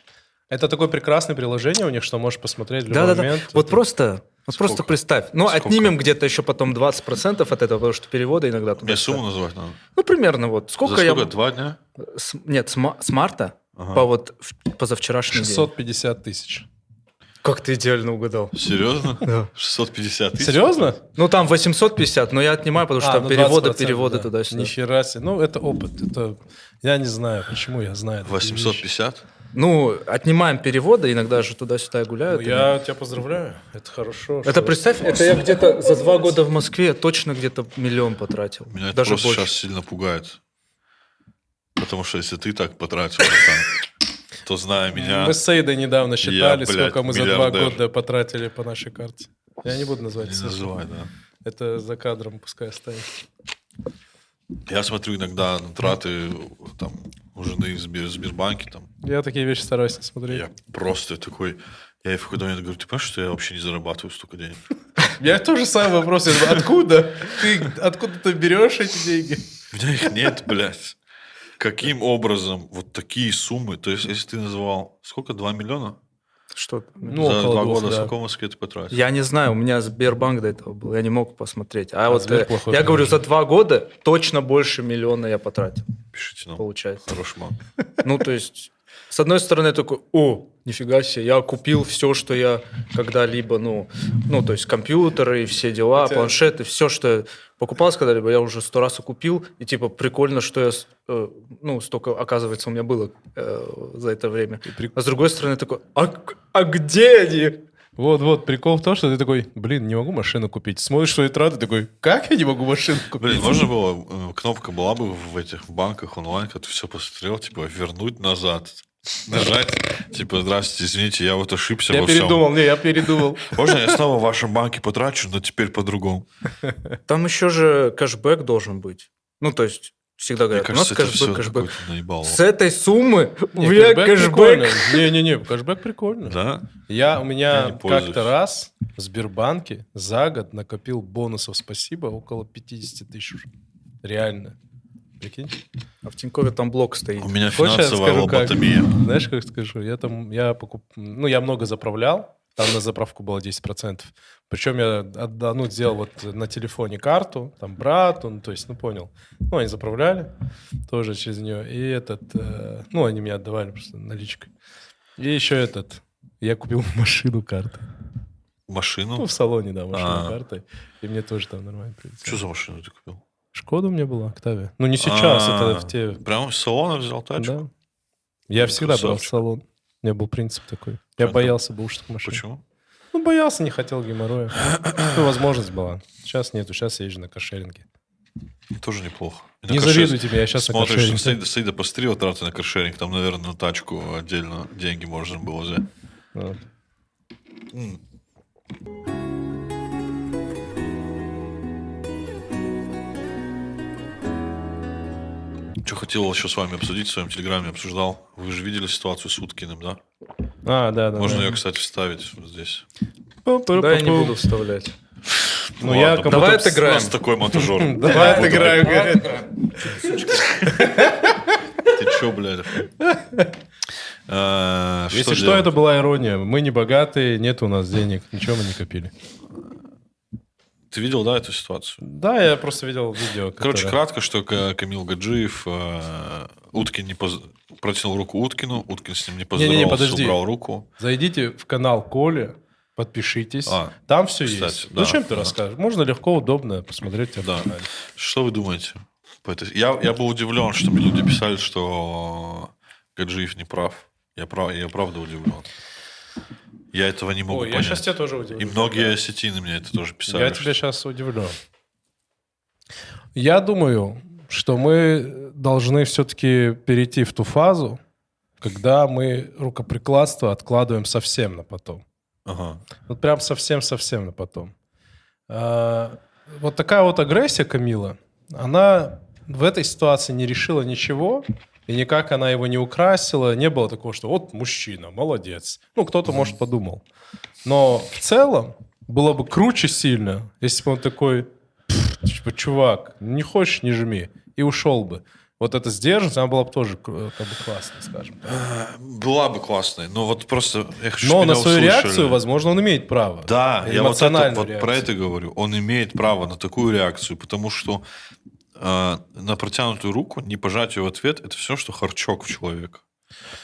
Это такое прекрасное приложение у них, что можешь посмотреть в любой Да-да-да. момент. Вот Это- просто, вот просто представь. Ну, Сколько? отнимем где-то еще потом 20% от этого, потому что переводы иногда туда. Мне сумму назвать надо. Ну, примерно вот. Сколько, За я... сколько? Два дня? С- нет, с, ма- с марта Ага. по вот позавчерашний день. 650 тысяч. Как ты идеально угадал. Серьезно? <laughs> Да. 650 тысяч? Серьезно? Ну, там 850, но я отнимаю, потому что А, там ну, переводы, 20%, переводы да. туда-сюда. Нихера себе. Ну, это опыт. Это... Я не знаю, почему я знаю. такие вещи. 850? Ну, отнимаем переводы, иногда же туда-сюда Ну, гуляют. я тебя поздравляю. Это хорошо. Это что- представь, это я где-то за два года в Москве точно где-то миллион потратил. Меня это Даже просто больше. сейчас сильно пугает. Потому что если ты так потратил, там, то зная меня... Мы с Сейдой недавно считали, блядь, сколько мы за два года потратили по нашей карте. Я не буду называть Не цифры. называй, да. Это за кадром пускай останется. Я смотрю иногда на траты там, у жены в Сбер- Сбербанке, там, Я такие вещи стараюсь не смотреть. я просто такой... Я в какой-то момент говорю, ты понимаешь, что я вообще не зарабатываю столько денег? <laughs> Я тоже самый вопрос. Откуда? Ты откуда ты берешь эти деньги? У меня их нет, блядь. Каким образом вот такие суммы? То есть, если ты называл... Сколько? 2 миллиона? Что? Ну, За два года да. сколько в Москве ты потратил? Я не знаю, у меня Сбербанк до этого был, я не мог посмотреть. А, А, вот Сбер э, я говорю, за два года точно больше миллиона я потратил, Пишите нам. получается. Хороший ман. Ну, то есть, С одной стороны, я такой, о, нифига себе, я купил все, что я когда-либо, ну, ну, то есть компьютеры, все дела, Хотя- планшеты, все, что я покупал когда-либо, я уже сто раз и купил, и типа прикольно, что я, э, ну, столько, оказывается, у меня было э, за это время. прик- А с другой стороны, такой, а, а где они? Вот-вот, прикол в том, что ты такой, блин, не могу машину купить. Смотришь свои траты, такой, как я не могу машину купить? Блин, можно было, э, кнопка была бы в этих банках онлайн, когда ты все посмотрел, типа, вернуть назад. Нажать, типа, здравствуйте, извините, я вот ошибся Я во всем. передумал, не, я передумал. Можно я снова в вашем банке потрачу, но теперь по-другому? Там еще же кэшбэк должен быть. Ну, то есть, всегда Мне говорят, у нас кажется, кэшбэк, кэшбэк. С этой суммы у меня кэшбэк. Не-не-не, кэшбэк прикольно. Да? Я, у меня как-то раз в Сбербанке за год накопил бонусов спасибо около 50 тысяч. Реально. Прикинь? А в Тинькове там блок стоит. У меня Хочешь, финансовая лоботомия. Знаешь, как скажу? Я там, я покуп... Ну, я много заправлял. Там на заправку было 10%. Причем я ну, сделал вот на телефоне карту, там брату, ну, то есть, ну, понял. Ну, они заправляли тоже через нее. И этот, э, ну, они мне отдавали просто наличкой. И еще этот, я купил <laughs> машину картой. Ну, Машину? в салоне, да, машину А. картой. И мне тоже там нормально прилетело. Что за машину ты купил? Шкода у меня была, Октавия. Ну, не сейчас, А, это в те... Прямо из салона взял тачку? Да. Я всегда брал в салон. У меня был принцип такой. Я боялся бэушных машин. Почему? Ну, боялся, не хотел геморроя. Ну, возможность была. Сейчас нету, сейчас езжу на каршеринге. Тоже неплохо. Не на завидуйте мне, я сейчас на Смотришь, каршеринге. Саида, Саида пострела траты на каршеринг, там, наверное, на тачку отдельно деньги можно было взять. Вот. Что хотел еще с вами обсудить, в своем телеграме обсуждал. Вы же видели ситуацию с Уткиным, да? А, да, да. Можно да. ее, кстати, вставить вот здесь. Да, я не буду вставлять. Ну, я Ладно, как Давай будто- отыграем. У нас такой монтажер. <laughs> Давай отыграем, говорит. Ты че, блядь? Э, Если что, это была ирония. Мы не богатые, нет у нас денег, ничего мы не копили. Ты видел, да, эту ситуацию? Да, я просто видел видео. Короче, которое- кратко, что Камил Гаджиев э, Уткин не поз- протянул руку Уткину, Уткин с ним не поздоровался, подожди. убрал руку. Зайдите в канал Коли, подпишитесь. А, Там все кстати, есть. да, Зачем ты да. расскажешь? Можно легко, удобно посмотреть. Да. Что вы думаете? Я, я был удивлен, что мне люди писали, что Гаджиев не прав. Я, прав, я правда удивлен. Я этого не могу Ой, я понять. сейчас тебя тоже удивлю. И многие осетины мне это тоже писали. Я тебя сейчас удивлю. Я думаю, что мы должны все-таки перейти в ту фазу, когда мы рукоприкладство откладываем совсем на потом. Ага. Вот прям совсем-совсем на потом. А, Вот такая вот агрессия Камила, она в этой ситуации не решила ничего, и никак она его не украсила. Не было такого, что вот мужчина, молодец. Ну, кто-то, может, подумал. Но в целом было бы круче сильно, если бы он такой, «Пф, типа, чувак, не хочешь, не жми. И ушел бы. Вот эта сдержанность, она была бы тоже э, как бы классной, скажем так. Была бы классной, но вот просто я хочу, Но на свою услышали. реакцию, возможно, он имеет право. Да, я вот, это, вот про это говорю. Он имеет право на такую реакцию, потому что э, на протянутую руку, не пожать ее в ответ, это все, что харчок в человека.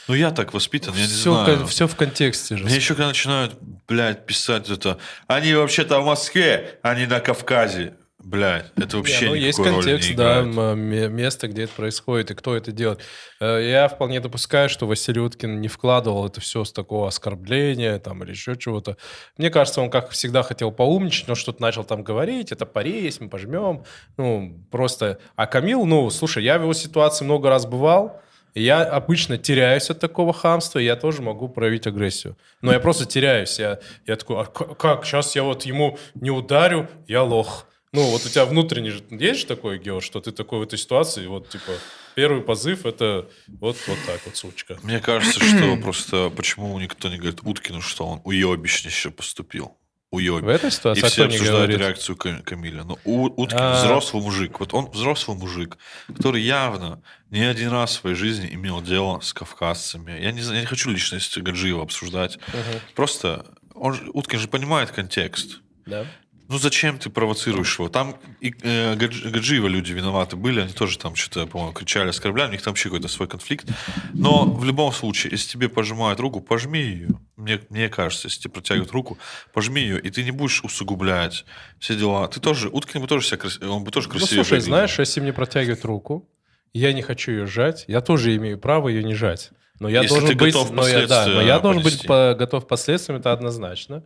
Ну, я так воспитан, я не все, знаю. все в контексте же. Мне еще когда начинают, блядь, писать это, они вообще-то в Москве, а не на Кавказе. Блядь, это вообще Не, ну, есть контекст, не да, играет. место, где это происходит и кто это делает. Э, Я вполне допускаю, что Василий Уткин не вкладывал это все с такого оскорбления там, или еще чего-то. Мне кажется, он, как всегда, хотел поумничать, но что-то начал там говорить, это пари есть, мы пожмем. Ну, просто... А Камил, ну, слушай, я в его ситуации много раз бывал, я обычно теряюсь от такого хамства, и я тоже могу проявить агрессию. Но я просто теряюсь. Я, я такой, а как, сейчас я вот ему не ударю, я лох. Ну, вот у тебя внутренний же есть же такой, Георг, что ты такой в этой ситуации, вот, типа, первый позыв — это вот, вот так вот, сучка. Мне кажется, что <clears throat> просто почему никто не говорит Уткину, что он уебищнище поступил. В Уеб. этой И ситуации а все обсуждают говорит? реакцию Кам- Камиля. Но У- Уткин А. взрослый мужик. Вот он взрослый мужик, который явно не один раз в своей жизни имел дело с кавказцами. Я не, я не хочу личность Гаджиева обсуждать. Мгм. Просто он, же- Уткин же понимает контекст. Да. Ну зачем ты провоцируешь его? Там и э, Гадж- Гаджиева люди виноваты были, они тоже там что-то, по-моему, кричали, оскорбляли, у них там вообще какой-то свой конфликт. Но в любом случае, если тебе пожимают руку, пожми ее. Мне, мне кажется, если тебе протягивают руку, пожми ее, и ты не будешь усугублять все дела. Ты тоже, Уткин бы тоже себя крас- он бы тоже Ну, красивее слушай, выглядел. знаешь, если мне протягивают руку, я не хочу ее сжать, я тоже имею право ее не жать. Но я Если должен быть, но я, да, но я должен быть по- готов последствиям, это однозначно.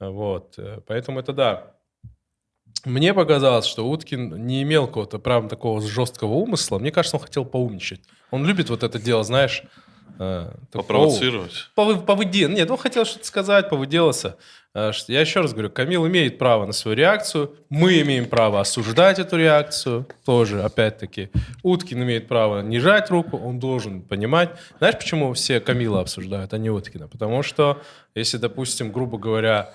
Вот, э, поэтому это да. Мне показалось, что Уткин не имел какого-то прям такого жесткого умысла. Мне кажется, он хотел поумничать. Он любит вот это дело, знаешь, э, Попровоцировать. Повы, повыде- Нет, он хотел что-то сказать, повыделаться. А, ш- Я еще раз говорю, Камил имеет право на свою реакцию, мы имеем право осуждать эту реакцию, тоже, опять-таки. Уткин имеет право не жать руку, он должен понимать. Знаешь, почему все Камила обсуждают, а не Уткина? Потому что, если, допустим, грубо говоря, э,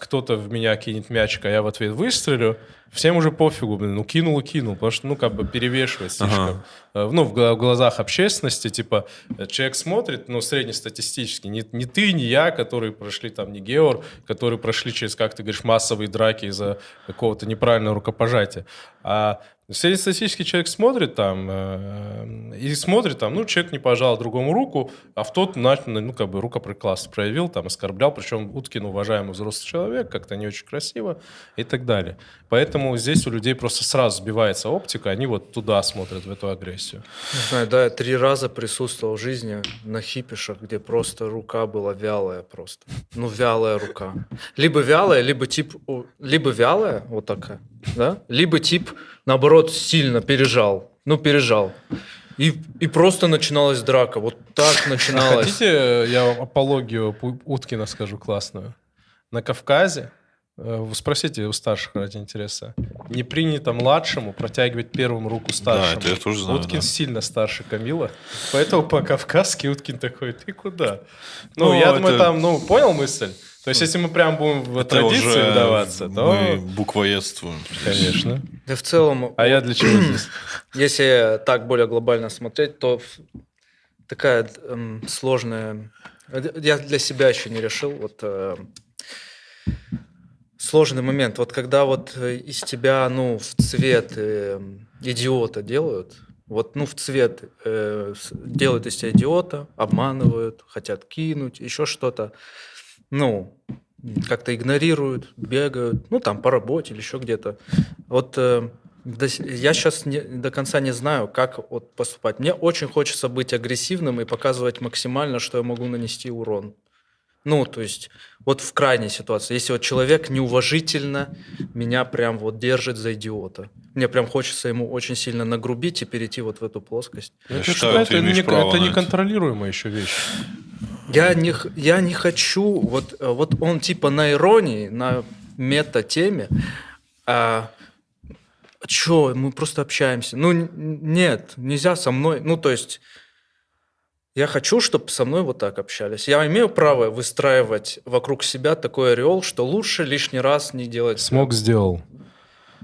кто-то в меня кинет мячик, а я в ответ выстрелю, всем уже пофигу, блин, ну кинул и кинул, потому что, ну, как бы перевешивает слишком. Э, Ну, в глазах общественности, типа, э, человек смотрит, ну, среднестатистически, не, не ты, не я, которые прошли там, не Геор, которые прошли через, как ты говоришь, массовые драки из-за какого-то неправильного рукопожатия, а Среднестатистический человек смотрит там э, и смотрит там, ну, человек не пожал другому руку, а в тот, начал, ну, как бы рукоприкладство проявил, там, оскорблял, причем Уткин уважаемый взрослый человек, как-то не очень красиво и так далее. Поэтому здесь у людей просто сразу сбивается оптика, они вот туда смотрят, в эту агрессию. Не знаю, да, я три раза присутствовал в жизни на хипишах, где просто рука была вялая просто. Ну, вялая рука. Либо вялая, либо тип... Либо вялая, вот такая, да? Либо тип, наоборот, сильно пережал. Ну, пережал. И, и просто начиналась драка. Вот так начиналась. Хотите, я вам апологию Уткина скажу классную? На Кавказе, э, спросите у старших ради интереса, не принято младшему протягивать первым руку старшему. это я тоже знаю, Уткин да. сильно старше Камила, поэтому по-кавказски Уткин такой, ты куда? Ну, Ну, я думаю, это- там, ну, понял мысль? То есть, если мы прям будем в Это традиции вдаваться, то... Мы буквоедствуем. Конечно. Да в целом, А я для чего здесь? <clears throat> если так более глобально смотреть, то такая эм, сложная... Я для себя еще не решил. Вот э, сложный момент. Вот когда вот э, из тебя, ну, в цвет э, идиота делают, вот, ну, в цвет э, делают из тебя идиота, обманывают, хотят кинуть, еще что-то. Ну, как-то игнорируют, бегают, ну, там, по работе или еще где-то. Вот э, до я сейчас до конца не знаю, как вот поступать. Мне очень хочется быть агрессивным и показывать максимально, что я могу нанести урон. Ну, то есть, вот в крайней ситуации, если вот человек неуважительно меня прям вот держит за идиота, мне прям хочется ему очень сильно нагрубить и перейти вот в эту плоскость. Я Я считаю, это, не, право это неконтролируемая еще вещь. Я не, я не хочу, вот, э, вот он типа на иронии, на мета-теме, а что, мы просто общаемся. Ну, нет, нельзя со мной, ну, то есть, я хочу, чтобы со мной вот так общались. Я имею право выстраивать вокруг себя такой ореол, что лучше лишний раз не делать... Смог сделал.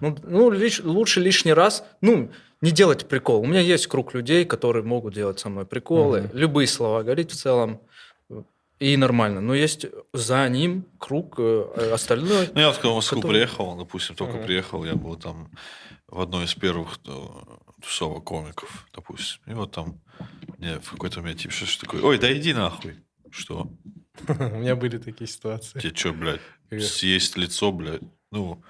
Ну, ну, лиш- лучше лишний раз, ну, не делать прикол. У меня есть круг людей, которые могут делать со мной приколы, Мгм. любые слова говорить в целом, и нормально. Но есть за ним круг э, остальной. Ну, я вот когда в Москву Который- приехал, допустим, только приехал, я был там в одной из первых э, тусовок комиков, допустим. И вот там мне в какой-то момент типа что такое, ой, да иди нахуй. Что? <laughs> У меня были такие ситуации. Тебе что, блядь, съесть лицо, блядь? Ну,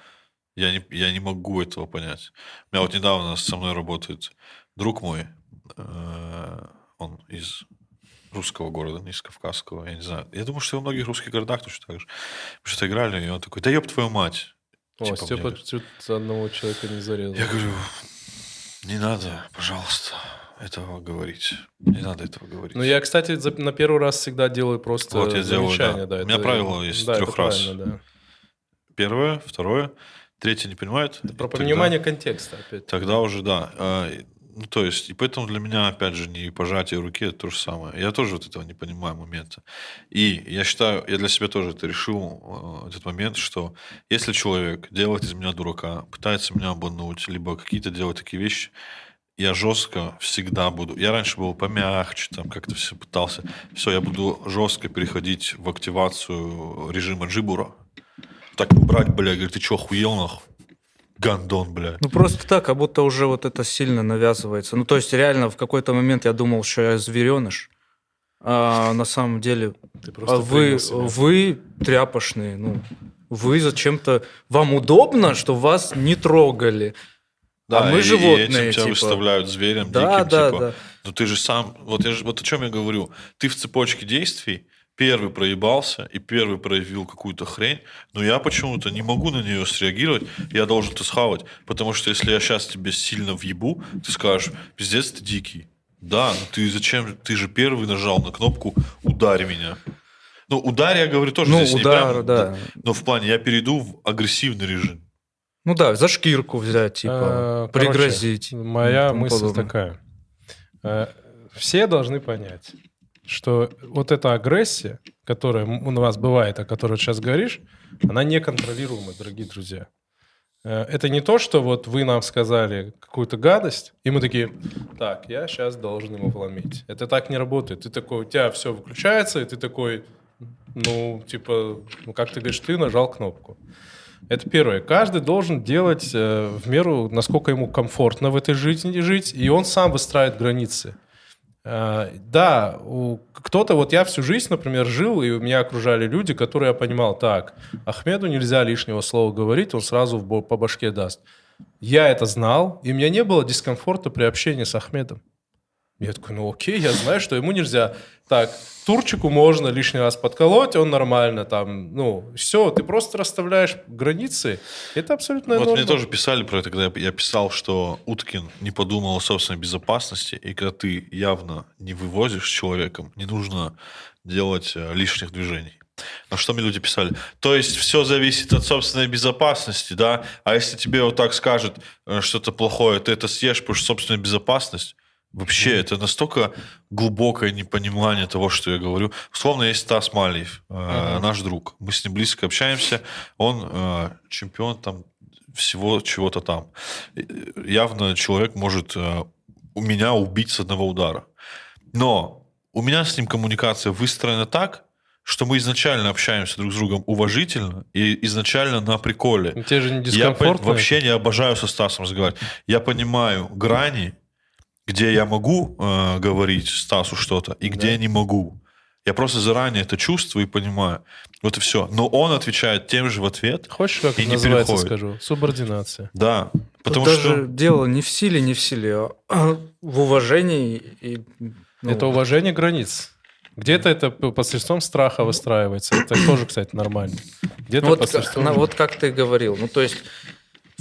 я не, я не могу этого понять. У меня вот недавно со мной работает друг мой, э, он из русского города, не из кавказского, я не знаю. Я думаю, что во многих русских городах точно так же. Мы что-то играли, и он такой, да ёб твою мать. О, Типа Степа мне- чуть одного человека не зарезал. Я говорю, не надо, пожалуйста, этого говорить. Не надо этого говорить. Ну, я, кстати, за- на первый раз всегда делаю просто Вот я делаю, замечание. да. Да. У меня это- правило есть да, трёх раз. да. Первое, второе, третье не понимает. Это про тогда- понимание контекста опять. Тогда уже, да. А, Ну, то есть, и поэтому для меня, опять же, не пожатие руки, это то же самое. Я тоже вот этого не понимаю момента. И я считаю, я для себя тоже это решил, э, этот момент, что если человек делает из меня дурака, пытается меня обмануть, либо какие-то делать такие вещи, я жестко всегда буду. Я раньше был помягче, там как-то все пытался. Все, я буду жестко переходить в активацию режима джибура. так брать, бля, говорит, ты что, охуел, нахуй? Гандон, бля. Ну, просто так, как будто уже вот это сильно навязывается. Ну, то есть, реально, в какой-то момент я думал, что я звереныш. А на самом деле, а вы, вы тряпошные. Ну, вы зачем-то... Вам удобно, что вас не трогали. Да, а мы и- и животные, этим тебя типа. выставляют зверем Да, диким, да, типа. да. Ну ты же сам, вот, я же, вот о чем я говорю. Ты в цепочке действий первый проебался и первый проявил какую-то хрень, но я почему-то не могу на нее среагировать, я должен это схавать, потому что если я сейчас тебе сильно въебу, ты скажешь, пиздец, ты дикий. Да, но ты зачем, ты же первый нажал на кнопку «Ударь меня». Ну, ударь, я говорю, тоже Ну, здесь не удар, прям, да. Но в плане, я перейду в агрессивный режим. Ну да, за шкирку взять, типа, короче, пригрозить. Моя мысль подобное. такая. Э, Все должны понять, что вот эта агрессия, которая у вас бывает, о которой сейчас говоришь, она неконтролируема, дорогие друзья. Э, Это не то, что вот вы нам сказали какую-то гадость, и мы такие, так, я сейчас должен ему вломить. Это так не работает. Ты такой, у тебя все выключается, и ты такой, ну, типа, ну, как ты говоришь, ты нажал кнопку. Это первое. Каждый должен делать э, в меру, насколько ему комфортно в этой жизни жить, и он сам выстраивает границы. Э, да, кто-то, вот я всю жизнь, например, жил, и меня окружали люди, которые я понимал, так, Ахмеду нельзя лишнего слова говорить, он сразу в по башке даст. Я это знал, и у меня не было дискомфорта при общении с Ахмедом. Я такой, ну окей, я знаю, что ему нельзя. Так, Турчику можно лишний раз подколоть, он нормально там, ну, все, ты просто расставляешь границы. Это абсолютно Вот норма. мне тоже писали про это, когда я- писал, что Уткин не подумал о собственной безопасности, и когда ты явно не вывозишь с человеком, не нужно делать э, лишних движений. На что мне люди писали? То есть все зависит от собственной безопасности, да? А если тебе вот так скажет э, что-то плохое, ты это съешь, потому что собственная безопасность? Вообще, это настолько глубокое непонимание того, что я говорю. Условно, есть Стас Малиев, э, наш друг. Мы с ним близко общаемся. Он э, чемпион там всего чего-то там. Э, Явно человек может э, у меня убить с одного удара. Но у меня с ним коммуникация выстроена так, что мы изначально общаемся друг с другом уважительно и изначально на приколе. Тебе же не Я по- дискомфортно? вообще не обожаю со Стасом разговаривать. Я понимаю грани, где я могу э, говорить Стасу что-то и где Да. я не могу. Я просто заранее это чувствую и понимаю. Вот и все. Но он отвечает тем же в ответ. Хочешь, как и это не называется, переходит. скажу? Субординация. Да. Тут Потому даже что... дело не в силе, не в силе, а в уважении и... ну, Это уважение границ. Где-то это посредством страха выстраивается. Это тоже, кстати, нормально. Где-то вот, посредством... на- вот как ты говорил, ну то есть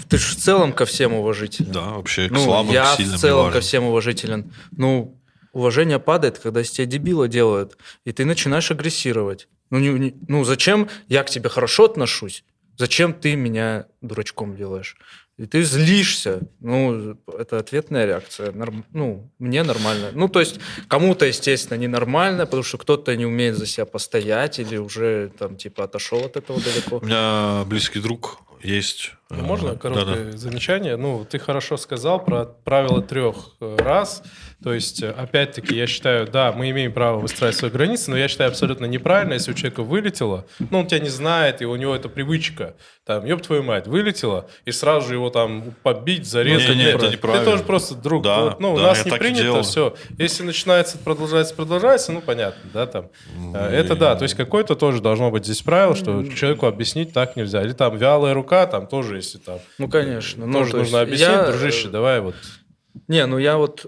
ты же в целом ко всем уважителен. Да, вообще к Ну, слабым, я сильным в целом ко всем уважителен. Ну, уважение падает, когда из тебя дебила делают, и ты начинаешь агрессировать. Ну, не- не- ну, зачем я к тебе хорошо отношусь? Зачем ты меня дурачком делаешь? И ты злишься. Ну, это ответная реакция. Норм- Ну, мне нормально. Ну, то есть, кому-то, естественно, ненормально, потому что кто-то не умеет за себя постоять или уже, там, типа, отошел от этого далеко. У меня близкий друг есть. Ну, Можно да-да. короткое замечание? Ну, ты хорошо сказал про правило трех э, раз. То есть, э, опять-таки, я считаю, да, мы имеем право выстраивать свои границы, но я считаю абсолютно неправильно, если у человека вылетело, ну, он тебя не знает, и у него это привычка, там, ёб твою мать, вылетело, и сразу же его там побить, зарезать. Не-не, Нет, это Ты неправильно. тоже просто друг. Да, Вот, ну, у да, нас я не и принято, все. Если начинается, продолжается, продолжается, ну, понятно, да, там. Э, Это да, то есть какое-то тоже должно быть здесь правило, что человеку объяснить так нельзя. Или там вялая рука, там тоже, если там Ну, конечно. Ну, тоже то есть нужно объяснить, я, дружище, давай вот. Не, ну я вот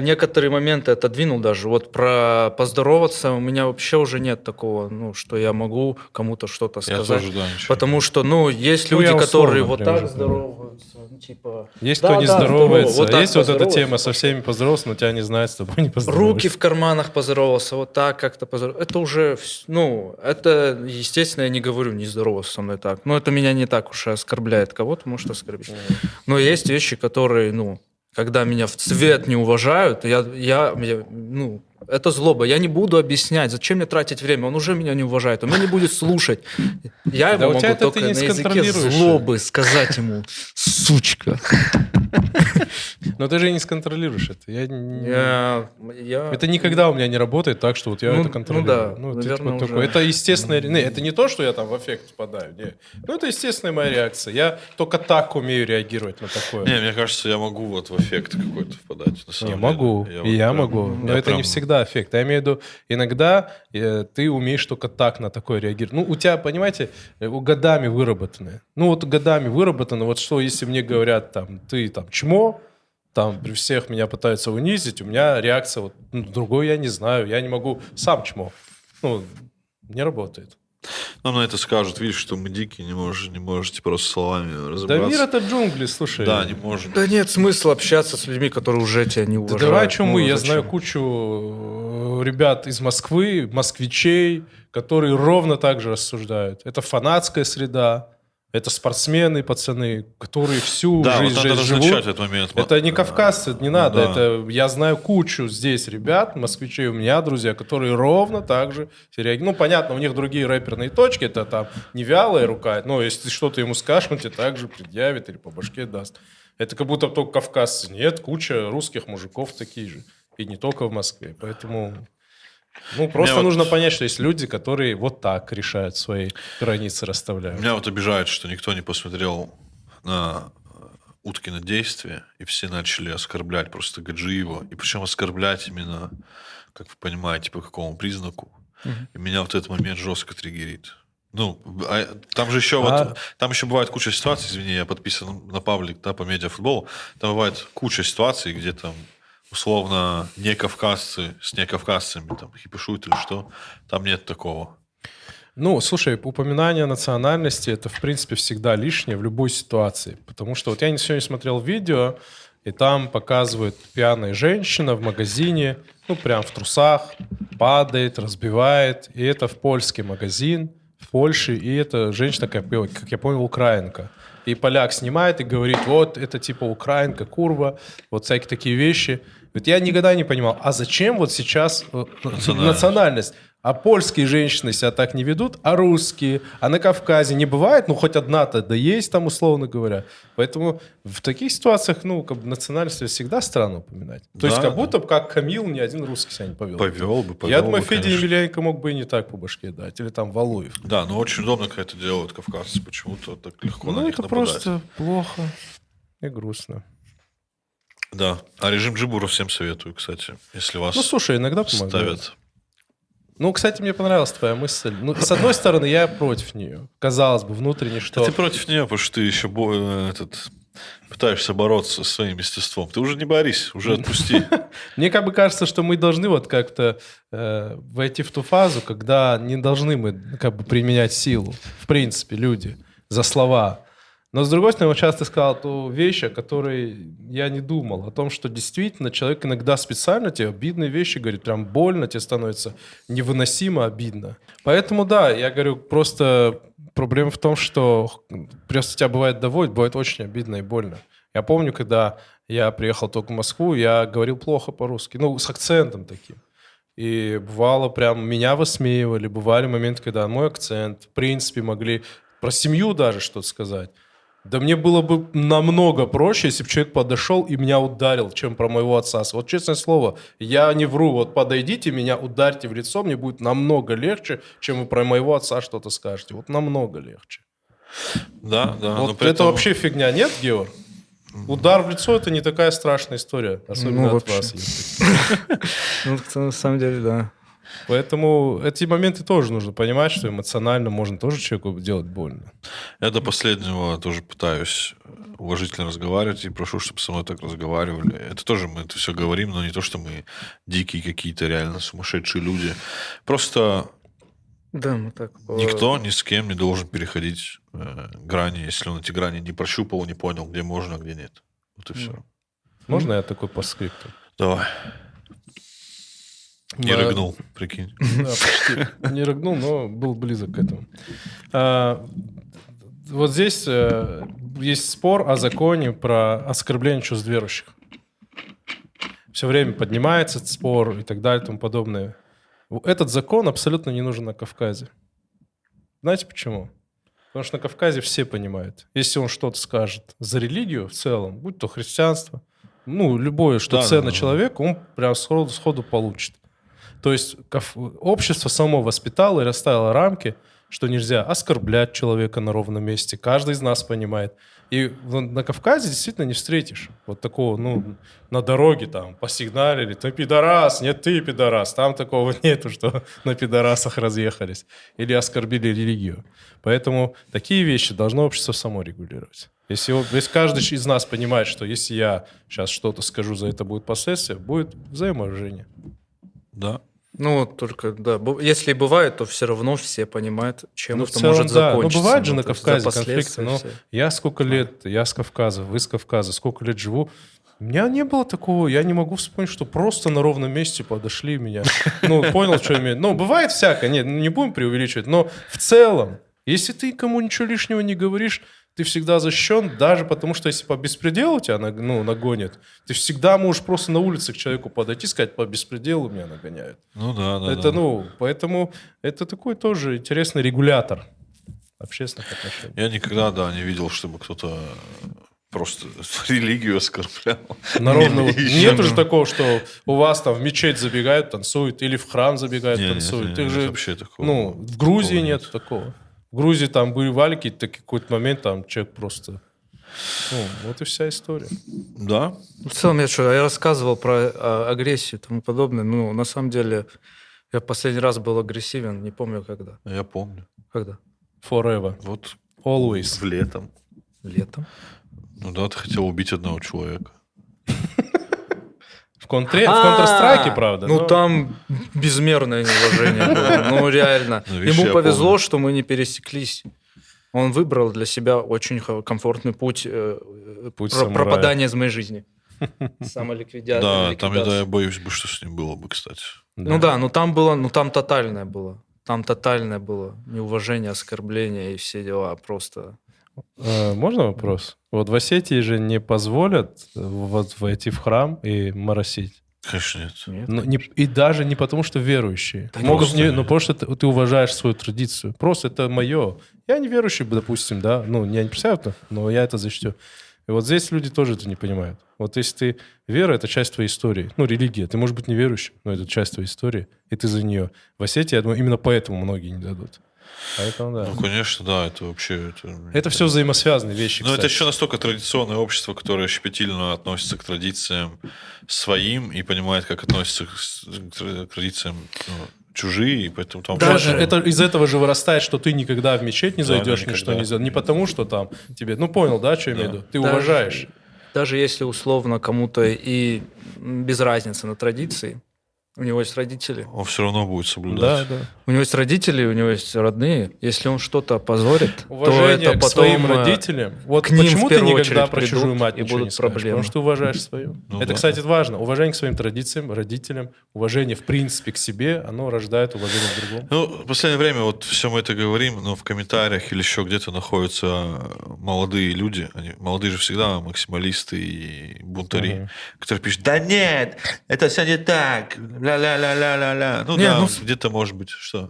некоторые моменты отодвинул даже. Вот про поздороваться у меня вообще уже нет такого, ну, что я могу кому-то что-то Я сказать. тоже, да, ничего. Потому что, ну, есть Ну, люди, я которые вот так уже здороваются, ну, типа... Есть да, кто не да, здоровается, здорово, а так есть вот эта тема со всеми поздоровался, но тебя не знает, с тобой не поздоровается. Руки в карманах поздоровался, вот так как-то поздоровался. Это уже, ну, это, естественно, я не говорю, не здоровался со мной так. Но это меня не так уж и оскорбляет. Кого-то может оскорбить. Но есть вещи, которые, ну, когда меня в цвет не уважают, я, я, я, ну, это злоба. Я не буду объяснять, зачем мне тратить время. Он уже меня не уважает, он меня не будет слушать. Я Да тебя могу это только ты не на языке злобы сказать ему, сучка. Но ты же и не сконтролируешь это. Я Я, я- Это никогда у меня не работает так, что вот я Ну, это ну контролирую. да, это наверное, уже. Это естественная... Не, это не то, что я там в эффект впадаю. Не. Ну, это естественная моя реакция. Я только так умею реагировать на такое. Не, мне кажется, я могу вот в эффект какой-то впадать. Деле. могу, Я и вот я прям- могу. Но я это не прям- эффект. Я имею в виду, иногда э, ты умеешь только так на такое реагировать. Ну, у тебя, понимаете, э, годами выработаны. Ну, вот годами выработано, вот что, если мне говорят, там, ты там чмо, там, при всех меня пытаются унизить, у меня реакция вот, ну, другой я не знаю, я не могу сам чмо. Ну, не работает. Нам на это скажут, видишь, что мы дикие, не, можешь, не можете просто словами Да разобраться. мир это джунгли, слушай. Да, не можем. Да нет смысла общаться с людьми, которые уже тебя не Да уважают. давай о чем Ну, мы. Я знаю кучу э, ребят из Москвы, москвичей, которые ровно так же рассуждают. Это фанатская среда, это спортсмены, пацаны, которые всю Да, вот жизнь, надо жизнь живут. этот момент. Это не кавказцы, не надо. да. Это я знаю кучу здесь ребят, москвичей у меня, друзья, которые ровно так же реагируют. Ну, понятно, у них другие рэперные точки, это там не вялая рука, но если ты что-то ему скажешь, он тебе так же предъявит или по башке даст. Это как будто только кавказцы. Нет, куча русских мужиков такие же. И не только в Москве. Поэтому... Ну, просто вот- нужно понять, что есть люди, которые вот так решают свои границы, расставляют. Меня вот обижает, что никто не посмотрел на э, Уткино действие, и все начали оскорблять просто Гаджиева. И причем оскорблять именно, как вы понимаете, по какому признаку. И меня вот этот момент жестко триггерит. Ну, а там же еще А- вот, там еще бывает куча ситуаций, извини, я подписан на паблик, да, по медиафутболу, там бывает куча ситуаций, где там условно не кавказцы с не кавказцами там хипишуют или что, там нет такого. Ну, слушай, упоминание национальности это, в принципе, всегда лишнее в любой ситуации. Потому что вот я сегодня смотрел видео, и там показывают пьяная женщина в магазине, ну, прям в трусах, падает, разбивает. И это в польский магазин, в Польше, и это женщина, как я, как я понял, украинка. И поляк снимает и говорит, вот, это типа украинка, курва, вот всякие такие вещи. Вот я никогда не понимал, а зачем вот сейчас э, Национальность. национальность? А польские женщины себя так не ведут, а русские, а на Кавказе не бывает, ну хоть одна-то да есть там, условно говоря. Поэтому в таких ситуациях, ну, как бы национальность всегда странно упоминать. То есть Да, как да. будто бы как Камил ни один русский себя не повел. Повел бы, повел Я думаю, бы, Федя конечно. Емельяненко мог бы и не так по башке дать. Или там Валуев. Да, но очень удобно, когда это делают кавказцы. Почему-то так легко на ну, них это нападать. просто плохо и грустно. Да. А режим Джибура всем советую, кстати, если вас Ну, слушай, иногда помогает. ставят. Ну, кстати, мне понравилась твоя мысль. Ну, с одной стороны, я против нее. Казалось бы, внутренне, что... Да ты против нее, потому что ты еще бо- э, этот, пытаешься бороться со своим естеством. Ты уже не борись, уже отпусти. <laughs> Мне как бы кажется, что мы должны вот как-то э, войти в ту фазу, когда не должны мы как бы применять силу, в принципе, люди, за слова. Но, с другой стороны, вот сейчас ты сказал ту вещь, о которой я не думал, о том, что действительно человек иногда специально тебе обидные вещи говорит, прям больно тебе становится, невыносимо обидно. Поэтому, да, я говорю, просто проблема в том, что просто тебя бывает доводит, бывает очень обидно и больно. Я помню, когда я приехал только в Москву, я говорил плохо по-русски, ну, с акцентом таким. И бывало прям меня высмеивали, бывали моменты, когда мой акцент, в принципе, могли про семью даже что-то сказать. Да мне было бы намного проще, если бы человек подошел и меня ударил, чем про моего отца. Вот честное слово, я не вру. Вот подойдите, меня ударьте в лицо, мне будет намного легче, чем вы про моего отца что-то скажете. Вот намного легче. Да, да. вот это этом- вообще фигня, нет, Георг? Удар в лицо это не такая страшная история, особенно Ну, от вообще. вас. <laughs> Ну, на самом деле, да. Поэтому эти моменты тоже нужно понимать, что эмоционально можно тоже человеку делать больно. Я до последнего тоже пытаюсь уважительно разговаривать и прошу, чтобы со мной так разговаривали. Это тоже мы это все говорим, но не то, что мы дикие какие-то реально сумасшедшие люди. Просто Да, мы так... э, никто ни с кем не должен переходить э, грани, если он эти грани не прощупал, не понял, где можно, а где нет. Вот и все. Можно я такой по скрипту? Давай. Не Да. рыгнул, прикинь. <laughs> Да, почти. Не рыгнул, но был близок к этому. А, вот здесь э, есть спор о законе про оскорбление чувств верующих. все время поднимается этот спор и так далее и тому подобное. Этот закон абсолютно не нужен на Кавказе. Знаете почему? Потому что на Кавказе все понимают. Если он что-то скажет за религию в целом, будь то христианство, ну, любое, что Да, ценно да, да. человеку, он прям сходу, сходу получит. То есть общество само воспитало и расставило рамки, что нельзя оскорблять человека на ровном месте. Каждый из нас понимает. И на Кавказе действительно не встретишь вот такого, ну, на дороге там посигналили, ты пидорас, нет, ты пидорас. Там такого <laughs> нету, что на пидорасах разъехались. Или оскорбили религию. Поэтому такие вещи должно общество само регулировать. Если, если каждый из нас понимает, что если я сейчас что-то скажу, за это будет последствия, будет взаимоуважение. Да. Ну, только, да, если бывает, то все равно все понимают, чем Ну, это целом, может да. закончиться. Ну, бывает же Ну, на Кавказе конфликты. Но все. я сколько лет, я с Кавказа, вы с Кавказа, сколько лет живу, у меня не было такого, я не могу вспомнить, что просто на ровном месте подошли меня. <laughs> Ну, понял, что имею. Ну, бывает всякое, нет, ну, не будем преувеличивать, но в целом, если ты кому ничего лишнего не говоришь, ты всегда защищен, даже потому что если по беспределу тебя ну, нагонят, ты всегда можешь просто на улице к человеку подойти и сказать, по беспределу меня нагоняют. Ну да, да. это, да. ну, поэтому это такой тоже интересный регулятор общественных отношений. Я никогда, да, не видел, чтобы кто-то просто <laughs> религию оскорблял. На ровном- Нет уже такого, что у вас там в мечеть забегают, танцуют, или в храм забегают, Не, не, танцуют. не, Ты не, же, вообще такого- ну, в Грузии такого нет нет. такого. В Грузии там были валики, так какой-то момент там человек просто... Ну, вот и вся история. Да, Ну, В целом, я что, я рассказывал про а, агрессию и тому подобное. Ну, на самом деле, я последний раз был агрессивен, не помню когда. я помню. Когда? Forever. Вот Always. в летом. Летом. Ну да, ты хотел убить одного человека. В, контре... в Counter-Strike, правда. Ну, там безмерное неуважение было. Ну, <laughs> реально. Ну, Ему повезло, что мы не пересеклись. Он выбрал для себя очень комфортный путь, э, э, Путь пропадания из моей жизни. <laughs> Самоликвидация. Да, там я, да, я боюсь бы, что с ним было бы, кстати. Ну да, ну там было, ну там тотальное было. Там тотальное было неуважение, оскорбление и все дела просто. Э, Можно вопрос? Вот в Осетии же не позволят вот войти в храм и моросить. Конечно, нет. Нет. Ну, не- и даже не потому, что верующие. Да Могут просто не, нет. ну, потому что ты, ты уважаешь свою традицию. Просто это мое. Я не верующий, допустим, да. Ну, я не представляю но я это зачту. И вот здесь люди тоже это не понимают. Вот если ты... Вера — это часть твоей истории. Ну, религия. Ты можешь быть неверующим, но это часть твоей истории, и ты за нее. В Осетии, я думаю, именно поэтому многие не дадут. Поэтому, да. Ну, конечно, да, это вообще... Это, Это все взаимосвязанные вещи, Но это кстати. еще настолько традиционное общество, которое щепетильно относится к традициям своим и понимает, как относится к, традициям ну, чужие, и поэтому там Даже тоже- это из этого же вырастает, что ты никогда в мечеть не Да, зайдешь, никогда. ничто не сделаешь. Не потому, что там тебе... Ну, понял, да, что я имею в Да. виду? Ты Даже- уважаешь. Даже если условно кому-то и без разницы на традиции, у него есть родители, он все равно будет Да, соблюдать. да. у него есть родители, у него есть родные. Если он что-то позорит, Уважение то это к потом своим э, родителям. Вот к ним почему в ты никогда про чужую мать и ничего не будут скажешь? проблемы. Потому что ты уважаешь свою. Ну Это, да. кстати, важно. Уважение к своим традициям, родителям, уважение, в принципе, к себе, оно рождает уважение к другому. Ну, в последнее время вот все мы это говорим, но в комментариях или еще где-то находятся молодые люди, они, молодые же всегда максималисты и бунтари, Мгм. которые пишут, да нет, это все не так, ля-ля-ля-ля-ля-ля. Ну Не, да, ну, где-то может быть, что?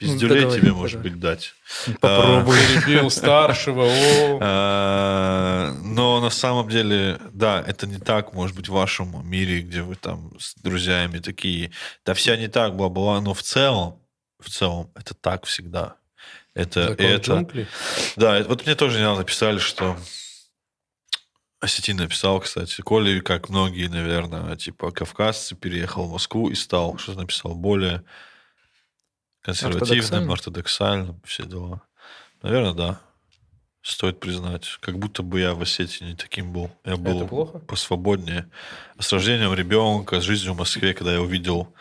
Ну, Пиздюлей договори, тебе, может договори. быть, дать. Попробуй. Перебил старшего. <laughs> А, Но на самом деле, да, это не так, может быть, в вашем мире, где вы там с друзьями такие, да все не так, бла-бла, но в целом, в целом, это так всегда. Это, это, да, вот мне тоже недавно написали, что Осетин написал, кстати, Коля, как многие, наверное, типа кавказцы, переехал в Москву и стал, что написал, более консервативным, Ортодоксальным? ортодоксальным, все дела. Наверное, да. Стоит признать. Как будто бы я в Осетии не таким был. Я был плохо? посвободнее. С рождением ребенка, с жизнью в Москве, когда я увидел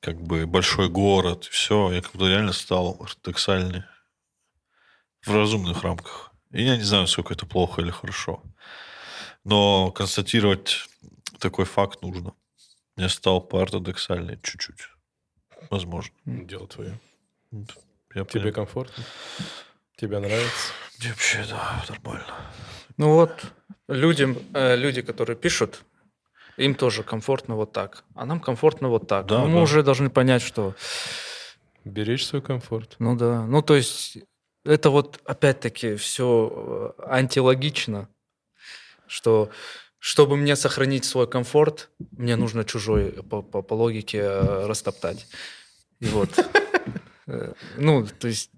как бы большой город, все, я как будто реально стал ортодоксальный в разумных рамках. И я не знаю, сколько это плохо или хорошо. Но констатировать такой факт нужно. Я стал поортодоксальнее чуть-чуть. Возможно. Дело твое. Я Тебе понял. комфортно? Тебе нравится? Мне Вообще, да, нормально. Ну вот, людям, э, люди, которые пишут, Им тоже комфортно вот так, а нам комфортно вот так. Да, Ну, мы да. уже должны понять, что, Беречь свой комфорт. ну да, ну то есть это вот опять-таки все антилогично, что чтобы мне сохранить свой комфорт, мне нужно чужой по, по- по логике э, растоптать. И вот. Э, Ну, то есть,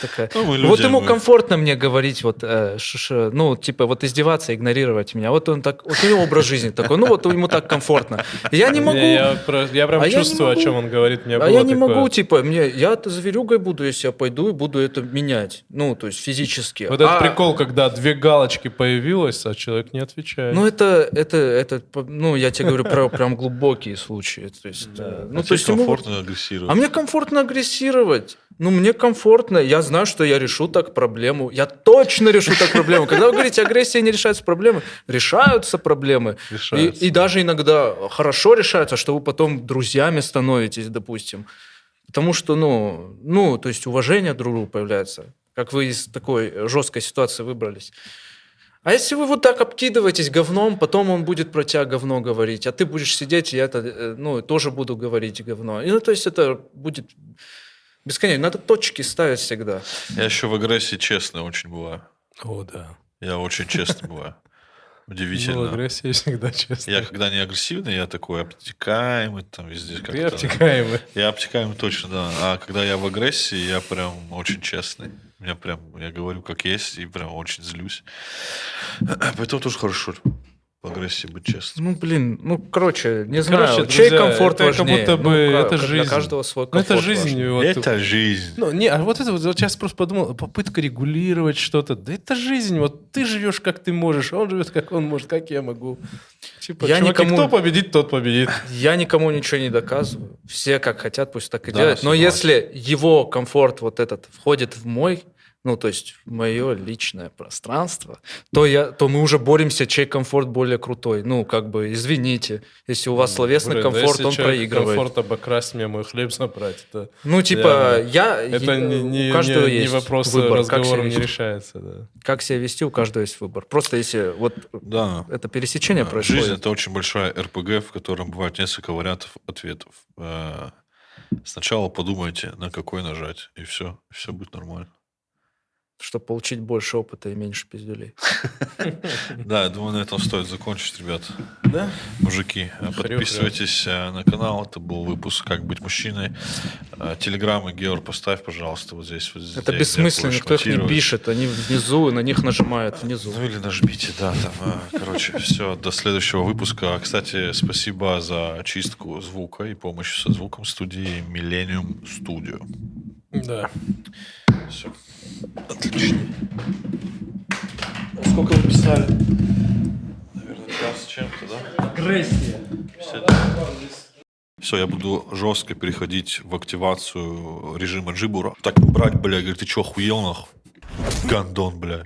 такая... Ну, мы вот люди, ему мы- комфортно мне говорить, вот, э, ш- ш- ну, типа, вот издеваться, игнорировать меня. Вот он так, вот у него образ жизни такой, ну, вот ему так комфортно. Я не могу... Я, я про- я прям А я не чувствую, о могу. чем он говорит. Меня А было я не такое. могу, типа, мне, я-то зверюгой буду, если я пойду и буду это менять. Ну, то есть физически. Вот этот А- прикол, когда две галочки появилось, а человек не отвечает. Ну, это, это, это, ну, я тебе говорю про прям глубокие случаи. То есть, э, ну, А то тебе есть ему- комфортно агрессировать. А мне комфортно агрессировать. Ну, мне комфортно. Я знаю, что я решу так проблему. Я точно решу так проблему. Когда вы говорите, агрессия не решается проблемы, решаются проблемы. И, Решаются, и даже иногда хорошо решаются, что вы потом друзьями становитесь, допустим. Потому что, ну, ну, то есть уважение друг к другу появляется. Как вы из такой жесткой ситуации выбрались. А если вы вот так обкидываетесь говном, потом он будет про тебя говно говорить, а ты будешь сидеть, и я это, э, ну, тоже буду говорить говно. И, ну, то есть это будет бесконечно. Надо точки ставить всегда. Я еще в агрессии честный очень бываю. О, да. Я очень честный бываю. Ну, Удивительно. агрессия всегда честно. Я когда не агрессивный, я такой обтекаемый, там везде как-то. обтекаемый. Я обтекаемый точно, да. А когда я в агрессии, я прям очень честный. У меня прям, я говорю как есть, и прям очень злюсь. <clears throat> Поэтому тоже хорошо агрессии быть честным. Ну, блин, ну, короче, не Короче, знаю, чей друзья, комфорт это как важнее? будто бы Ну, это как- жизнь. Для каждого свой Ну, комфорт это жизнь. важнее. вот. Это жизнь. Ну, не, а вот это вот, вот сейчас просто подумал, попытка регулировать что-то. Да это жизнь. Вот ты живешь, как ты можешь, а он живет, как он может, как я могу. Типа, Я чуваки, никому- кто победит, тот победит. Я никому ничего не доказываю. Все как хотят, пусть так и Да, делают. Но согласен. если его комфорт вот этот входит в мой, ну, то есть мое личное пространство, то, я, то мы уже боремся, чей комфорт более крутой. Ну, как бы, извините, если у вас словесный Блин, да комфорт, если он проигрывает. комфорт обокрасть мне мой хлеб забрать, это, Ну, типа, Реально. я... это я- не, не- у каждого не- не есть вопрос выбор, разговором не решается. Да. Как себя вести, у каждого есть выбор. Просто если вот Да. это пересечение Да, происходит. Жизнь это очень большая РПГ, в котором бывает несколько вариантов ответов. Э, Сначала подумайте, на какой нажать, и все, все будет нормально. Чтобы получить больше опыта и меньше пиздюлей. <laughs> Да, я думаю, на этом стоит закончить, ребят. Да? Мужики, подписывайтесь э, на канал. Это был выпуск «Как быть мужчиной». Э, Телеграм и Геор поставь, пожалуйста, вот здесь. Это бессмысленно, никто их не пишет. Они внизу, и на них нажимают внизу. Ну или нажмите, да, там, э, короче, <laughs> все, до следующего выпуска. Кстати, спасибо за чистку звука и помощь со звуком студии Millennium Studio. Да. Все. Отлично. Сколько вы писали? Наверное, час с чем-то, да? Агрессия. Все, я буду жестко переходить в активацию режима джибура. Так брать, бля, говорит, ты что, охуел нахуй? Гандон, бля.